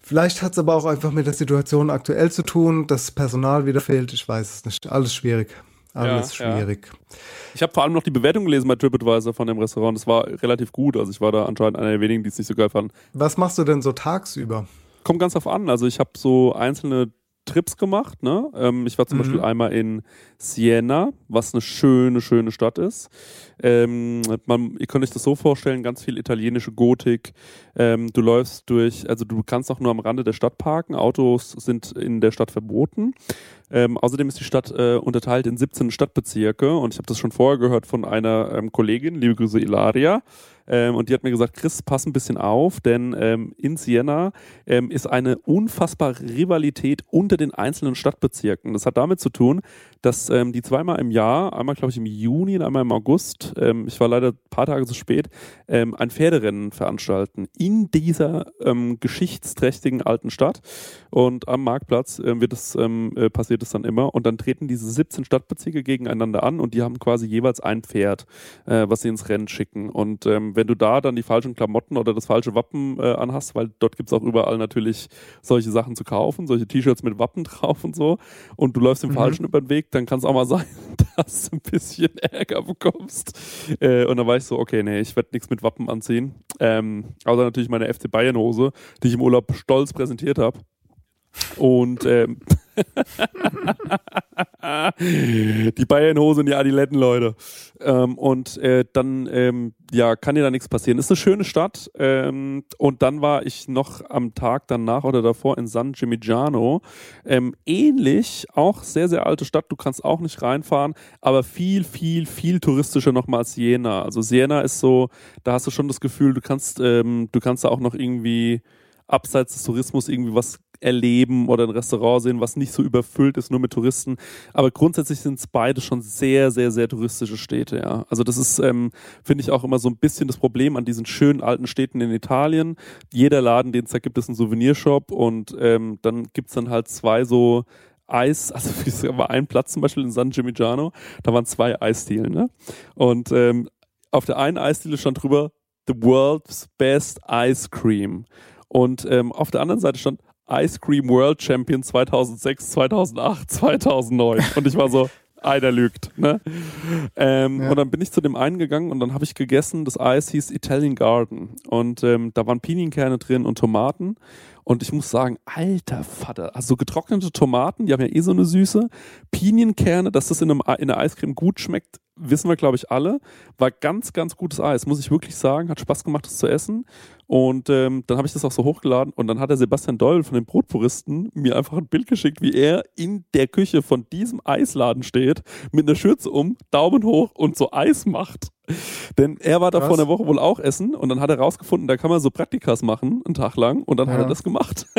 Vielleicht hat es aber auch einfach mit der Situation aktuell zu tun, dass Personal wieder fehlt. Ich weiß es nicht. Alles schwierig. Alles Ja, ja. schwierig. Ich habe vor allem noch die Bewertung gelesen bei TripAdvisor von dem Restaurant. Das war relativ gut. Also ich war da anscheinend einer der wenigen, die es nicht so geil fanden. Was machst du denn so tagsüber? Kommt ganz drauf an. Also ich habe so einzelne Trips gemacht. Ne? Ähm, ich war zum Mhm. Beispiel einmal in Siena, was eine schöne, schöne Stadt ist. Ähm, man, ihr könnt euch das so vorstellen, ganz viel italienische Gotik. Ähm, du läufst durch, also du kannst auch nur am Rande der Stadt parken. Autos sind in der Stadt verboten. Ähm, außerdem ist die Stadt äh, unterteilt in 17 Stadtbezirke und ich habe das schon vorher gehört von einer ähm, Kollegin, liebe Grüße Ilaria. Ähm, und die hat mir gesagt, Chris, pass ein bisschen auf, denn ähm, in Siena ähm, ist eine unfassbare Rivalität unter den einzelnen Stadtbezirken. Das hat damit zu tun, dass ähm, die zweimal im Jahr, einmal glaube ich im Juni und einmal im August, ähm, ich war leider ein paar Tage zu spät, ähm, ein Pferderennen veranstalten in dieser ähm, geschichtsträchtigen alten Stadt. Und am Marktplatz ähm, wird es, ähm, äh, passiert es dann immer. Und dann treten diese 17 Stadtbezirke gegeneinander an und die haben quasi jeweils ein Pferd, äh, was sie ins Rennen schicken. Und ähm, wenn du da dann die falschen Klamotten oder das falsche Wappen äh, anhast, weil dort gibt es auch überall natürlich solche Sachen zu kaufen, solche T-Shirts mit Wappen drauf und so, und du läufst dem Mhm. Falschen über den Weg, dann kann es auch mal sein, dass du ein bisschen Ärger bekommst. Äh, und dann war ich so, okay, nee, ich werde nichts mit Wappen anziehen. Ähm, außer natürlich meine FC Bayern Hose, die ich im Urlaub stolz präsentiert habe. Und ähm, die Bayern-Hose und die Adiletten, Leute. Ähm, und äh, dann ähm, ja, kann dir da nichts passieren. Ist eine schöne Stadt. Ähm, und dann war ich noch am Tag danach oder davor in San Gimignano. Ähm, ähnlich, auch sehr, sehr alte Stadt. Du kannst auch nicht reinfahren, aber viel, viel, viel touristischer nochmal als Siena. Also Siena ist so, da hast du schon das Gefühl, du kannst, ähm, du kannst da auch noch irgendwie abseits des Tourismus irgendwie was erleben oder ein Restaurant sehen, was nicht so überfüllt ist, nur mit Touristen. Aber grundsätzlich sind es beide schon sehr, sehr, sehr touristische Städte, ja. Also das ist, ähm, finde ich, auch immer so ein bisschen das Problem an diesen schönen alten Städten in Italien. Jeder Laden, den es da gibt, ist ein Souvenirshop und ähm, dann gibt's dann halt zwei so Eis, also es war ein Platz zum Beispiel in San Gimignano, da waren zwei Eisdielen, ne? Und ähm, auf der einen Eisdiele stand drüber The World's Best Ice Cream. Und ähm, auf der anderen Seite stand Ice Cream World Champion 2006, 2008, 2009. Und ich war so, einer lügt. Ne? Ähm, Ja. Und dann bin ich zu dem einen gegangen und dann habe ich gegessen, das Eis hieß Italian Garden. Und ähm, da waren Pinienkerne drin und Tomaten. Und ich muss sagen, alter Vater, also so getrocknete Tomaten, die haben ja eh so eine Süße. Pinienkerne, dass das in, einem, Ei- in der Eiscreme gut schmeckt, wissen wir, glaube ich, alle. War ganz, ganz gutes Eis, muss ich wirklich sagen. Hat Spaß gemacht, das zu essen. Und ähm, dann habe ich das auch so hochgeladen und dann hat der Sebastian Doll von den Brotpuristen mir einfach ein Bild geschickt, wie er in der Küche von diesem Eisladen steht, mit einer Schürze um, Daumen hoch und so Eis macht. Denn er war da vor einer Woche wohl auch essen und dann hat er rausgefunden, da kann man so Praktikas machen, einen Tag lang, und dann hat Ja. er das gemacht.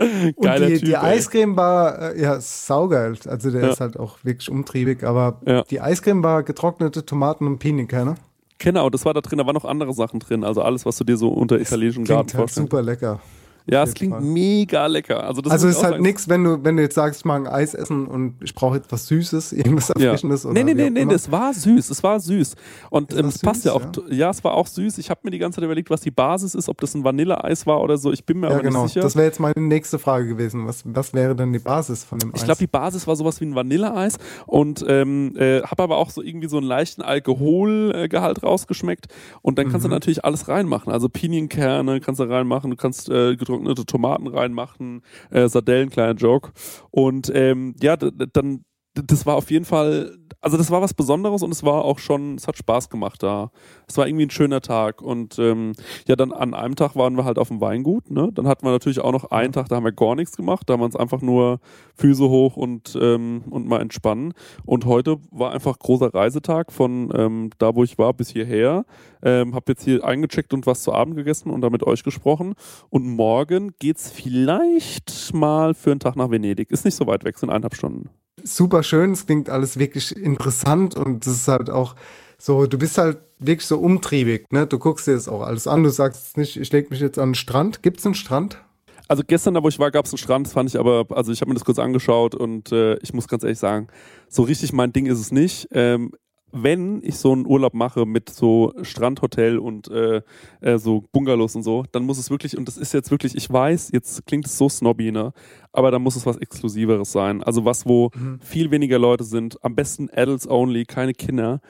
Und Geiler die, Typ. die. Eiscreme war, äh, ja, saugeil. Also der Ja. ist halt auch wirklich umtriebig, aber Ja. die Eiscreme war getrocknete Tomaten und Pinienkerne. Genau, das war da drin, da waren noch andere Sachen drin, also alles, was du dir so unter italienischen Garten halt vorstellst. super lecker. Ja, es klingt Fall. mega lecker. Also, das also ist halt nichts, wenn du, wenn du jetzt sagst, ich mag ein Eis essen und ich brauche etwas Süßes, irgendwas Ja. Erfrischendes oder Nee, nee, nee, nee, das war süß. Es war süß. Und Es ähm, es passt süß, ja auch. Ja. es war auch süß. Ich habe mir die ganze Zeit überlegt, was die Basis ist, ob das ein Vanilleeis war oder so. Ich bin mir Ja, aber genau. nicht sicher. Das wäre jetzt meine nächste Frage gewesen. Was, was wäre denn die Basis von dem Eis? Ich glaube, die Basis war sowas wie ein Vanilleeis und ähm, äh, habe aber auch so irgendwie so einen leichten Alkoholgehalt rausgeschmeckt. Und dann Mhm. kannst du natürlich alles reinmachen. Also Pinienkerne kannst du reinmachen, du kannst äh, getrocknete Tomaten reinmachen, äh, Sardellen, kleiner Joke. Und ähm, ja, dann, das war auf jeden Fall, also das war was Besonderes und es war auch schon, es hat Spaß gemacht da. Es war irgendwie ein schöner Tag. Und ähm, ja, dann an einem Tag waren wir halt auf dem Weingut. Ne? Dann hatten wir natürlich auch noch einen Tag, da haben wir gar nichts gemacht. Da haben wir uns einfach nur Füße hoch und, ähm, und mal entspannen. Und heute war einfach großer Reisetag von ähm, da, wo ich war, bis hierher. Ähm, hab jetzt hier eingecheckt und was zu Abend gegessen und da mit euch gesprochen. Und morgen geht's vielleicht mal für einen Tag nach Venedig. Ist nicht so weit weg, sind eineinhalb Stunden. Super schön, es klingt alles wirklich interessant und es ist halt auch so, du bist halt wirklich so umtriebig, ne? Du guckst dir das auch alles an, du sagst nicht, ich leg mich jetzt an den Strand. Gibt's einen Strand? Also gestern, da wo ich war, gab es einen Strand, das fand ich aber, also ich habe mir das kurz angeschaut und äh, ich muss ganz ehrlich sagen, so richtig mein Ding ist es nicht. Ähm, wenn ich so einen Urlaub mache mit so Strandhotel und äh, äh, so Bungalows und so, dann muss es wirklich, und das ist jetzt wirklich, ich weiß, jetzt klingt es so snobby, ne? Aber da muss es was Exklusiveres sein. Also was, wo viel weniger Leute sind, am besten Adults only, keine Kinder.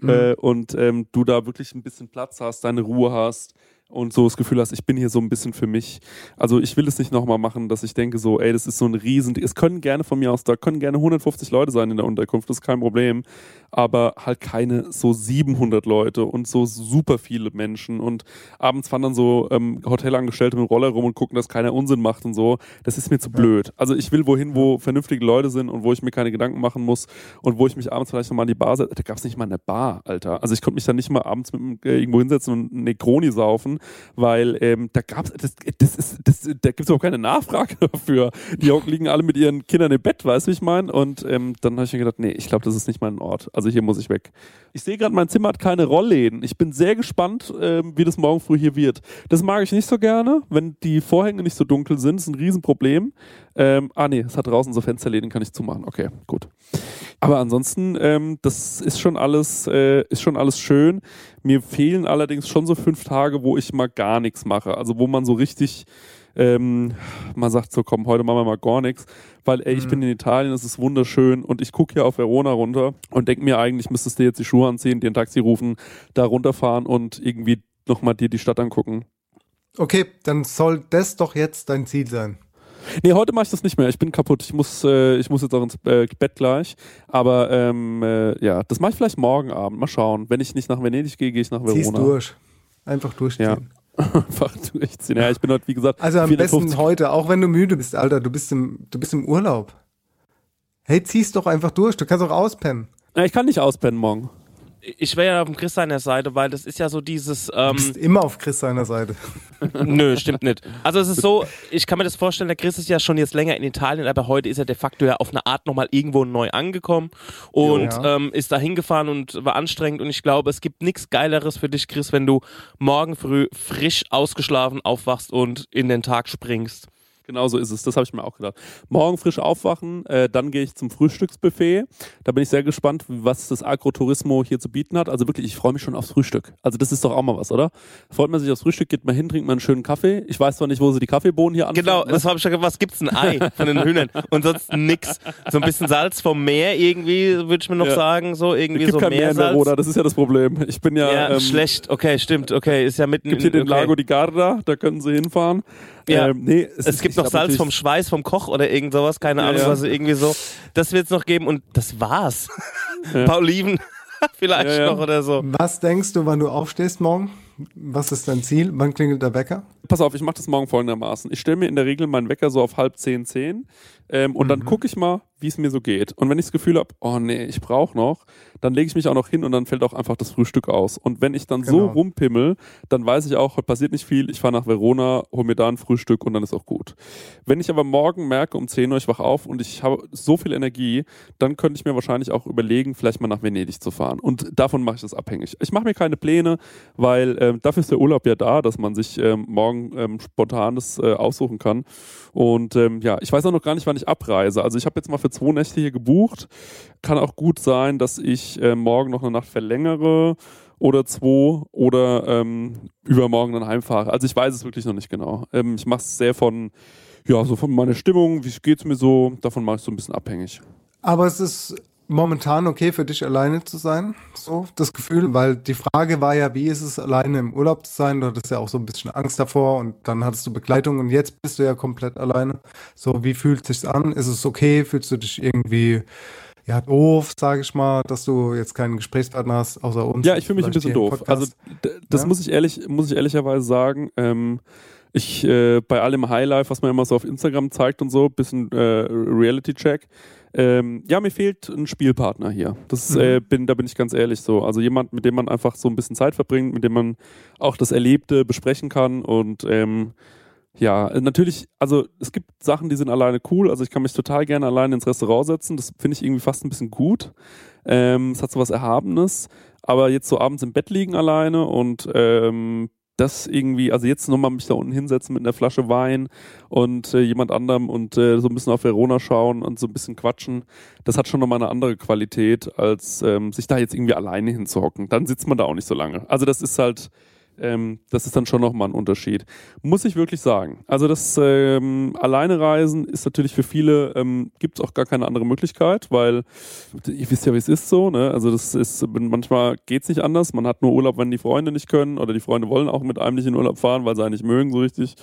Äh, und ähm, du da wirklich ein bisschen Platz hast, deine Ruhe hast, und so das Gefühl hast, ich bin hier so ein bisschen für mich. Also ich will es nicht nochmal machen, dass ich denke so, ey, das ist so ein Riesen, es können gerne von mir aus, da können gerne 150 Leute sein in der Unterkunft, das ist kein Problem, aber halt keine so 700 Leute und so super viele Menschen und abends fahren dann so ähm, Hotelangestellte mit dem Roller rum und gucken, dass keiner Unsinn macht und so. Das ist mir zu blöd. Also ich will wohin, wo vernünftige Leute sind und wo ich mir keine Gedanken machen muss und wo ich mich abends vielleicht nochmal an die Bar setze. Da gab es nicht mal eine Bar, Alter. Also ich konnte mich dann nicht mal abends mit, äh, irgendwo hinsetzen und Negroni saufen, weil ähm, da gab's das, das ist, das, da gibt es überhaupt keine Nachfrage dafür. Die liegen alle mit ihren Kindern im Bett, weißt du, wie ich meine? Und ähm, dann habe ich mir gedacht, nee, ich glaube, das ist nicht mein Ort. Also hier muss ich weg. Ich sehe gerade, mein Zimmer hat keine Rollläden. Ich bin sehr gespannt, ähm, wie das morgen früh hier wird. Das mag ich nicht so gerne, wenn die Vorhänge nicht so dunkel sind. Das ist ein Riesenproblem. Ähm, ah nee, es hat draußen so Fensterläden, kann ich zumachen. Okay, gut. Aber ansonsten, ähm, das ist schon alles, äh, ist schon alles schön. Mir fehlen allerdings schon so fünf Tage, wo ich mal gar nichts mache. Also wo man so richtig ähm, man sagt so, komm, heute machen wir mal gar nichts, weil ey, ich Mhm. bin in Italien, es ist wunderschön und ich gucke hier auf Verona runter und denke mir eigentlich, müsstest du jetzt die Schuhe anziehen, dir ein Taxi rufen, da runterfahren und irgendwie nochmal dir die Stadt angucken. Okay, dann soll das doch jetzt dein Ziel sein. Nee, heute mache ich das nicht mehr. Ich bin kaputt. Ich muss, äh, ich muss jetzt auch ins äh, Bett gleich. Aber ähm, äh, ja, das mache ich vielleicht morgen Abend. Mal schauen. Wenn ich nicht nach Venedig gehe, gehe ich nach Verona. Zieh's durch. Einfach durchziehen. Ja. Einfach durchziehen. Ja, ich bin heute, wie gesagt, Also am 450 besten heute, auch wenn du müde bist, Alter, du bist im, du bist im Urlaub. Hey, zieh's doch einfach durch. Du kannst auch auspennen. Ja, ich kann nicht auspennen morgen. Ich wäre ja auf Chris seiner Seite, weil das ist ja so dieses. Du Ähm, bist immer auf Chris seiner Seite. Nö, stimmt nicht. Also es ist so, ich kann mir das vorstellen, der Chris ist ja schon jetzt länger in Italien, aber heute ist er de facto ja auf eine Art nochmal irgendwo neu angekommen und Ja. ähm, ist da hingefahren und war anstrengend und ich glaube, es gibt nichts Geileres für dich, Chris, wenn du morgen früh frisch ausgeschlafen aufwachst und in den Tag springst. Genau so ist es. Das habe ich mir auch gedacht. Morgen frisch aufwachen, äh, dann gehe ich zum Frühstücksbuffet. Da bin ich sehr gespannt, was das Agrotourismo hier zu bieten hat. Also wirklich, ich freue mich schon aufs Frühstück. Also das ist doch auch mal was, oder? Freut man sich aufs Frühstück, geht mal hin, trinkt mal einen schönen Kaffee. Ich weiß zwar nicht, wo sie die Kaffeebohnen hier anfangen. Genau, ne? das habe ich schon gedacht, was gibt's ein Ei von den Hühnern und sonst nix. So ein bisschen Salz vom Meer irgendwie, würde ich mir noch Ja. sagen, so irgendwie Es gibt so kein Meer in Meersalz. Verona, das ist ja das Problem. Ich bin ja, ja, ähm, schlecht. Okay, stimmt. Okay, ist ja mitten gibt hier in, den okay. Lago di Garda, da können sie hinfahren. Ja. Ähm, nee, Es, ist- gibt noch Salz vom Schweiß vom Koch oder irgend sowas, keine Ja, Ahnung, ja. was irgendwie so. Das wird es noch geben und das war's. Ja. Ein paar Oliven vielleicht Ja, ja. noch oder so. Was denkst du, wann du aufstehst morgen? Was ist dein Ziel? Wann klingelt der Wecker? Pass auf, ich mache das morgen folgendermaßen. Ich stelle mir in der Regel meinen Wecker so auf halb zehn, zehn ähm, und Mhm. dann gucke ich mal, wie es mir so geht. Und wenn ich das Gefühl habe, oh nee, ich brauche noch, dann lege ich mich auch noch hin und dann fällt auch einfach das Frühstück aus. Und wenn ich dann so Genau. rumpimmel, dann weiß ich auch, heute passiert nicht viel. Ich fahre nach Verona, hol mir da ein Frühstück und dann ist auch gut. Wenn ich aber morgen merke, um 10 Uhr, ich wach auf und ich habe so viel Energie, dann könnte ich mir wahrscheinlich auch überlegen, vielleicht mal nach Venedig zu fahren. Und davon mache ich das abhängig. Ich mache mir keine Pläne, weil ähm, dafür ist der Urlaub ja da, dass man sich ähm, morgen ähm, spontanes äh, aussuchen kann. Und ähm, ja, ich weiß auch noch gar nicht, wann ich abreise. Also ich habe jetzt mal für zwei Nächte hier gebucht. Kann auch gut sein, dass ich äh, morgen noch eine Nacht verlängere oder zwei oder ähm, übermorgen dann heimfahre. Also ich weiß es wirklich noch nicht genau. Ähm, ich mache es sehr von, ja, so von meiner Stimmung, wie geht's mir so, davon mache ich so ein bisschen abhängig. Aber es ist momentan okay für dich alleine zu sein, so das Gefühl, weil die Frage war ja, wie ist es alleine im Urlaub zu sein? Du hattest ja auch so ein bisschen Angst davor und dann hattest du Begleitung und jetzt bist du ja komplett alleine. So, wie fühlt sich's an? Ist es okay? Fühlst du dich irgendwie ja doof, sage ich mal, dass du jetzt keinen Gesprächspartner hast außer uns? Ja, ich fühle mich ein bisschen doof. Also Podcast? d- das Ja? muss ich ehrlich, muss ich ehrlicherweise sagen. Ähm, ich äh, bei allem Highlife, was man immer so auf Instagram zeigt und so, bisschen äh, Reality-Check. Ähm, ja, mir fehlt ein Spielpartner hier. Das Mhm. äh, bin, da bin ich ganz ehrlich so. Also jemand, mit dem man einfach so ein bisschen Zeit verbringt, mit dem man auch das Erlebte besprechen kann und ähm, ja, natürlich, also es gibt Sachen, die sind alleine cool. Also ich kann mich total gerne alleine ins Restaurant setzen. Das finde ich irgendwie fast ein bisschen gut. Ähm, es hat so was Erhabenes. Aber jetzt so abends im Bett liegen alleine und ähm, das irgendwie, also jetzt nochmal mich da unten hinsetzen mit einer Flasche Wein und äh, jemand anderem und äh, so ein bisschen auf Verona schauen und so ein bisschen quatschen, das hat schon nochmal eine andere Qualität, als ähm, sich da jetzt irgendwie alleine hinzuhocken. Dann sitzt man da auch nicht so lange. Also das ist halt, ähm, das ist dann schon nochmal ein Unterschied. Muss ich wirklich sagen. Also das ähm, Alleine reisen ist natürlich für viele, ähm, gibt es auch gar keine andere Möglichkeit, weil ihr wisst ja, wie es ist so. Ne? Also das ist, manchmal geht es nicht anders. Man hat nur Urlaub, wenn die Freunde nicht können oder die Freunde wollen auch mit einem nicht in Urlaub fahren, weil sie einen nicht mögen so richtig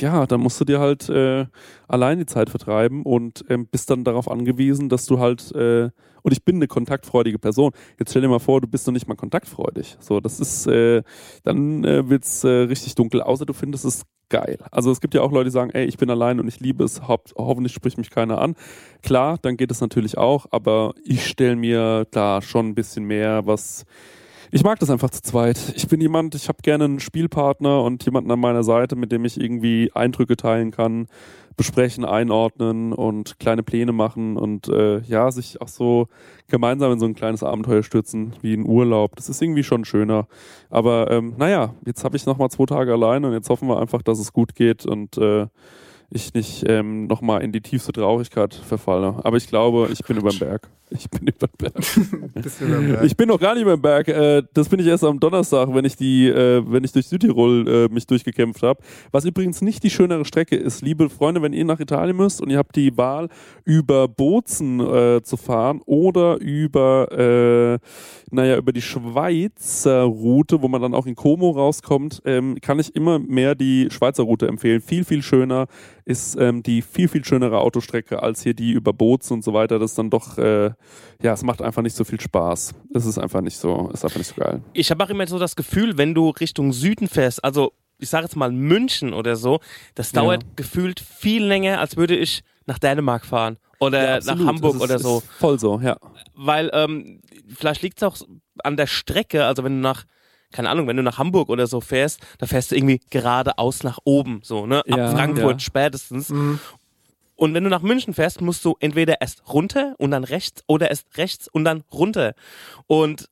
ja, dann musst du dir halt äh, allein die Zeit vertreiben und ähm, bist dann darauf angewiesen, dass du halt, äh, und ich bin eine kontaktfreudige Person. Jetzt stell dir mal vor, du bist noch nicht mal kontaktfreudig. So, das ist, äh, dann äh, wird's äh, richtig dunkel, außer du findest es geil. Also es gibt ja auch Leute, die sagen, ey, ich bin allein und ich liebe es, ho hoffentlich spricht mich keiner an. Klar, dann geht es natürlich auch, aber ich stelle mir da schon ein bisschen mehr was ich mag das einfach zu zweit. Ich bin jemand, ich habe gerne einen Spielpartner und jemanden an meiner Seite, mit dem ich irgendwie Eindrücke teilen kann, besprechen, einordnen und kleine Pläne machen und äh, ja, sich auch so gemeinsam in so ein kleines Abenteuer stürzen, wie ein Urlaub. Das ist irgendwie schon schöner. Aber ähm, naja, jetzt habe ich nochmal zwei Tage allein und jetzt hoffen wir einfach, dass es gut geht und äh, ich nicht ähm, nochmal in die tiefste Traurigkeit verfalle. Aber ich glaube, ich bin über den Berg. Ich bin über den Berg. ich bin noch gar nicht über den Berg. Äh, das bin ich erst am Donnerstag, wenn ich die, äh, wenn ich durch Südtirol äh, mich durchgekämpft habe. Was übrigens nicht die schönere Strecke ist, liebe Freunde, wenn ihr nach Italien müsst und ihr habt die Wahl, über Bozen äh, zu fahren oder über, äh, naja, über die Schweizer Route, wo man dann auch in Como rauskommt, ähm, kann ich immer mehr die Schweizer Route empfehlen. Viel, viel schöner ist ähm, die viel, viel schönere Autostrecke als hier die über Bozen und so weiter. Das ist dann doch, äh, ja, es macht einfach nicht so viel Spaß. Es ist einfach nicht so, ist einfach nicht so geil. Ich habe auch immer so das Gefühl, wenn du Richtung Süden fährst, also ich sage jetzt mal München oder so, das dauert ja. gefühlt viel länger, als würde ich nach Dänemark fahren oder ja, nach Hamburg ist, oder so. voll so, ja. Weil ähm, vielleicht liegt es auch an der Strecke, also wenn du nach keine Ahnung, wenn du nach Hamburg oder so fährst, da fährst du irgendwie geradeaus nach oben, so, ne? Ab ja, Frankfurt ja. spätestens. Mhm. Und wenn du nach München fährst, musst du entweder erst runter und dann rechts oder erst rechts und dann runter. Und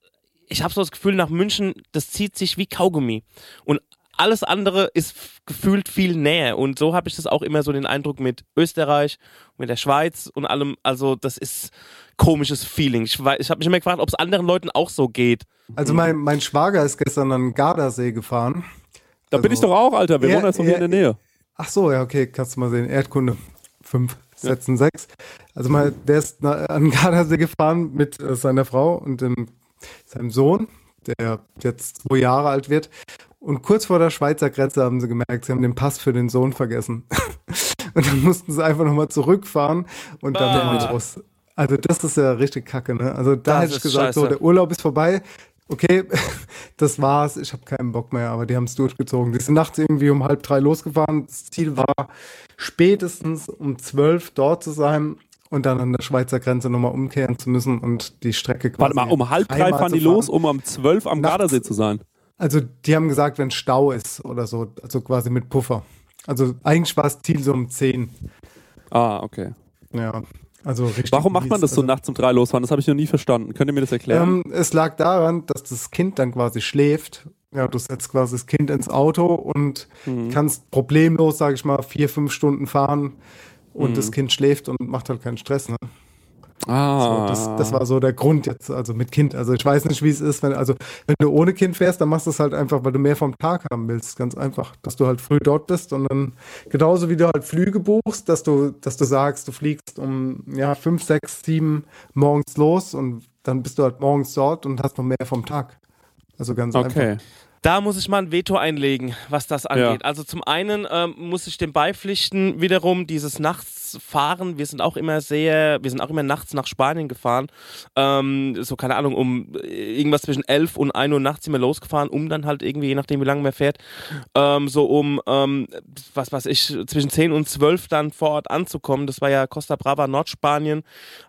ich habe so das Gefühl, nach München, das zieht sich wie Kaugummi. Und alles andere ist gefühlt viel näher. Und so habe ich das auch immer so den Eindruck mit Österreich, mit der Schweiz und allem. Also, das ist komisches Feeling. Ich, ich habe mich immer gefragt, ob es anderen Leuten auch so geht. Also, mein, mein Schwager ist gestern an den Gardasee gefahren. Da also, bin ich doch auch, Alter. Wir wohnen jetzt von hier in der Nähe. Ach so, ja, okay, kannst du mal sehen. Erdkunde fünf Sätzen ja. sechs. Also mal, der ist an Gardasee gefahren mit äh, seiner Frau und dem, seinem Sohn, der jetzt zwei Jahre alt wird. Und kurz vor der Schweizer Grenze haben sie gemerkt, sie haben den Pass für den Sohn vergessen. und dann mussten sie einfach nochmal zurückfahren und dann ah. raus. Also das ist ja richtig kacke, ne? Also da das hätte ich gesagt, scheiße. so, der Urlaub ist vorbei. Okay, das war's. Ich habe keinen Bock mehr, aber die haben es durchgezogen. Die sind nachts irgendwie um halb drei losgefahren. Das Ziel war, spätestens um zwölf dort zu sein und dann an der Schweizer Grenze nochmal umkehren zu müssen und die Strecke quasi. Warte mal, um halb drei fahren die los, um um zwölf am Nachts, Gardasee zu sein. Also die haben gesagt, wenn Stau ist oder so, also quasi mit Puffer. Also eigentlich war das Ziel so um 10. Ah, okay. Ja, also richtig. Warum macht man das so also, nachts um drei losfahren? Das habe ich noch nie verstanden. Könnt ihr mir das erklären? Ähm, es lag daran, dass das Kind dann quasi schläft. Ja, du setzt quasi das Kind ins Auto und mhm. kannst problemlos, sage ich mal, vier, fünf Stunden fahren und mhm. das Kind schläft und macht halt keinen Stress. Ne? Ah. So, das, das, war so der Grund jetzt, also mit Kind. Also ich weiß nicht, wie es ist, wenn, also wenn du ohne Kind fährst, dann machst du es halt einfach, weil du mehr vom Tag haben willst. Ganz einfach. Dass du halt früh dort bist und dann genauso wie du halt Flüge buchst, dass du, dass du sagst, du fliegst um ja, fünf, sechs, sieben morgens los und dann bist du halt morgens dort und hast noch mehr vom Tag. Also ganz okay. einfach. Da muss ich mal ein Veto einlegen, was das angeht. Ja. Also zum einen ähm, muss ich dem beipflichten, wiederum dieses Nachtsfahren. Wir sind auch immer sehr, wir sind auch immer nachts nach Spanien gefahren. Ähm, so, keine Ahnung, um irgendwas zwischen 11 und 1 Uhr nachts sind wir losgefahren, um dann halt irgendwie, je nachdem wie lange man fährt, ähm, so um, ähm, was weiß ich, zwischen 10 und 12 dann vor Ort anzukommen. Das war ja Costa Brava, Nordspanien,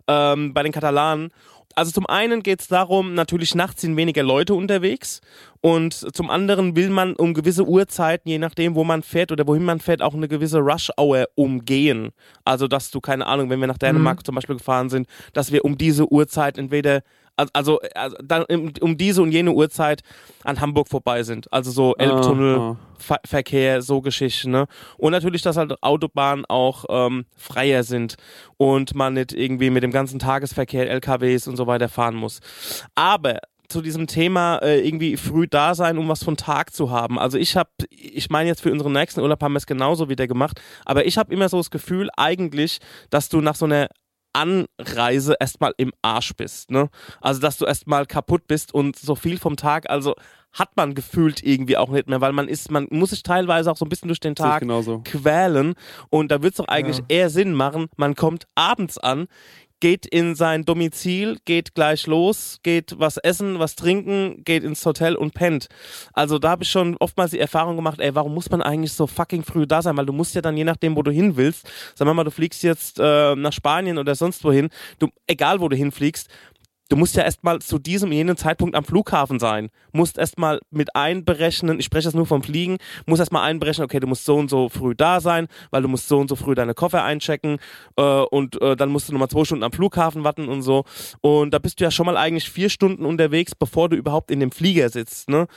ähm, bei den Katalanen also zum einen geht es darum, natürlich nachts sind weniger Leute unterwegs und zum anderen will man um gewisse Uhrzeiten, je nachdem, wo man fährt oder wohin man fährt, auch eine gewisse Rush-Hour umgehen. Also, dass du, keine Ahnung, wenn wir nach Dänemark mhm. zum Beispiel gefahren sind, dass wir um diese Uhrzeit entweder also, also dann um diese und jene Uhrzeit an Hamburg vorbei sind. Also so Elbtunnelverkehr, ah, so Geschichten. Ne? Und natürlich, dass halt Autobahnen auch ähm, freier sind und man nicht irgendwie mit dem ganzen Tagesverkehr, LKWs und so weiter fahren muss. Aber zu diesem Thema äh, irgendwie früh da sein, um was von Tag zu haben. Also ich habe, ich meine jetzt für unseren nächsten Urlaub haben wir es genauso wieder gemacht, aber ich habe immer so das Gefühl eigentlich, dass du nach so einer Anreise erstmal im Arsch bist. Ne? Also, dass du erstmal kaputt bist und so viel vom Tag, also hat man gefühlt irgendwie auch nicht mehr, weil man ist, man muss sich teilweise auch so ein bisschen durch den Tag quälen und da wird es doch eigentlich ja. eher Sinn machen, man kommt abends an, geht in sein Domizil, geht gleich los, geht was essen, was trinken, geht ins Hotel und pennt. Also da habe ich schon oftmals die Erfahrung gemacht, ey, warum muss man eigentlich so fucking früh da sein? Weil du musst ja dann je nachdem, wo du hin willst, sagen wir mal, du fliegst jetzt äh, nach Spanien oder sonst wohin, du, egal wo du hinfliegst, du musst ja erstmal zu diesem jenen Zeitpunkt am Flughafen sein. Musst erstmal mit einberechnen, ich spreche das nur vom Fliegen, musst erstmal einberechnen, okay, du musst so und so früh da sein, weil du musst so und so früh deine Koffer einchecken äh, und äh, dann musst du nochmal zwei Stunden am Flughafen warten und so. Und da bist du ja schon mal eigentlich vier Stunden unterwegs, bevor du überhaupt in dem Flieger sitzt. Ne?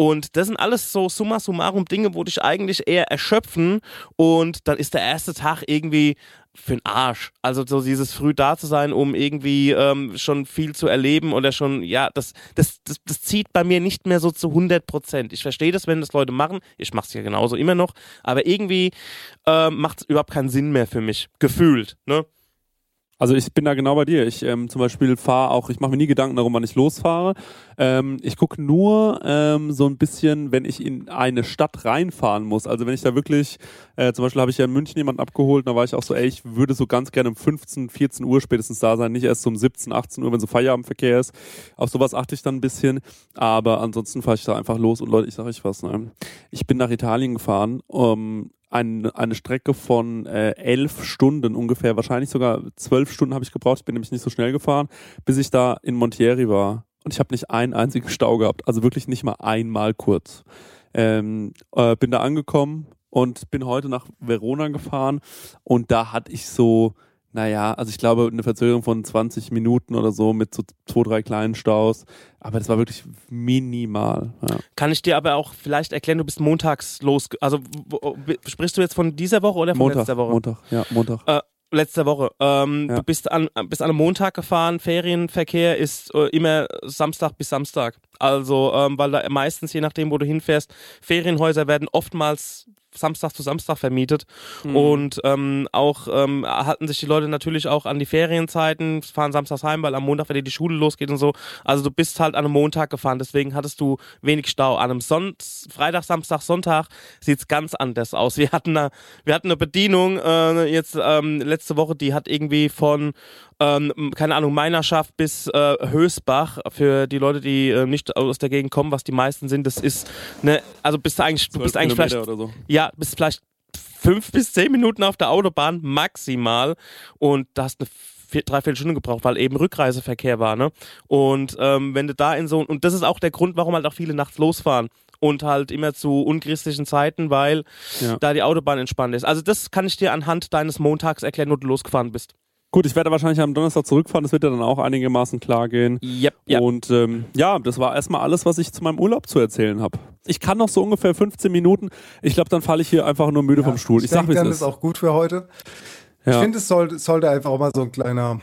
Und das sind alles so summa summarum Dinge, wo dich eigentlich eher erschöpfen und dann ist der erste Tag irgendwie für den Arsch. Also so dieses früh da zu sein, um irgendwie ähm, schon viel zu erleben oder schon, ja, das, das, das, das zieht bei mir nicht mehr so zu 100 Prozent. Ich verstehe das, wenn das Leute machen. Ich mache es ja genauso immer noch. Aber irgendwie äh, macht es überhaupt keinen Sinn mehr für mich. Gefühlt, ne? Also ich bin da genau bei dir. Ich ähm, zum Beispiel fahre auch, ich mache mir nie Gedanken darum, wann ich losfahre. Ähm, ich gucke nur ähm, so ein bisschen, wenn ich in eine Stadt reinfahren muss. Also wenn ich da wirklich, äh, zum Beispiel habe ich ja in München jemanden abgeholt, da war ich auch so, ey, ich würde so ganz gerne um 15, 14 Uhr spätestens da sein, nicht erst um 17, 18 Uhr, wenn so Feierabendverkehr ist. Auf sowas achte ich dann ein bisschen. Aber ansonsten fahre ich da einfach los und Leute, ich sage euch was, ne? Ich bin nach Italien gefahren, um, ein, eine Strecke von äh, elf Stunden ungefähr, wahrscheinlich sogar zwölf Stunden habe ich gebraucht. Ich bin nämlich nicht so schnell gefahren, bis ich da in Montieri war. Und ich habe nicht einen einzigen Stau gehabt, also wirklich nicht mal einmal kurz. Ähm, äh, bin da angekommen und bin heute nach Verona gefahren und da hatte ich so naja, also ich glaube, eine Verzögerung von 20 Minuten oder so mit so zwei, drei kleinen Staus. Aber das war wirklich minimal. Ja. Kann ich dir aber auch vielleicht erklären, du bist montags los. Also sprichst du jetzt von dieser Woche oder von Montag, letzter Woche? Montag, ja, Montag. Äh, letzte Woche. Ähm, ja. Du bist an, bist an einem Montag gefahren. Ferienverkehr ist äh, immer Samstag bis Samstag. Also, ähm, weil da meistens, je nachdem, wo du hinfährst, Ferienhäuser werden oftmals Samstag zu Samstag vermietet. Mhm. Und ähm, auch ähm, halten sich die Leute natürlich auch an die Ferienzeiten, fahren samstags heim, weil am Montag, wenn die Schule losgeht und so. Also du bist halt an einem Montag gefahren, deswegen hattest du wenig Stau. An einem Son Freitag, Samstag, Sonntag sieht es ganz anders aus. Wir hatten eine, wir hatten eine Bedienung äh, jetzt ähm, letzte Woche, die hat irgendwie von ähm, keine Ahnung, Meinerschaft bis äh, Hösbach, für die Leute, die äh, nicht aus der Gegend kommen, was die meisten sind, das ist, ne, also bist du eigentlich, du bist eigentlich Kilometer vielleicht, so. ja, bist vielleicht fünf bis zehn Minuten auf der Autobahn maximal und da hast eine vier, dreiviertel Stunde gebraucht, weil eben Rückreiseverkehr war, ne? Und ähm, wenn du da in so und das ist auch der Grund, warum halt auch viele nachts losfahren und halt immer zu unchristlichen Zeiten, weil ja. da die Autobahn entspannt ist. Also das kann ich dir anhand deines Montags erklären, wo du losgefahren bist. Gut, ich werde wahrscheinlich am Donnerstag zurückfahren, das wird ja dann auch einigermaßen klar gehen. Yep, yep. Und ähm, ja, das war erstmal alles, was ich zu meinem Urlaub zu erzählen habe. Ich kann noch so ungefähr 15 Minuten. Ich glaube, dann falle ich hier einfach nur müde ja, vom Stuhl. Ich, ich sag, wie es ist. ist auch gut für heute. Ja. Ich finde, es sollte, sollte einfach auch mal so ein kleiner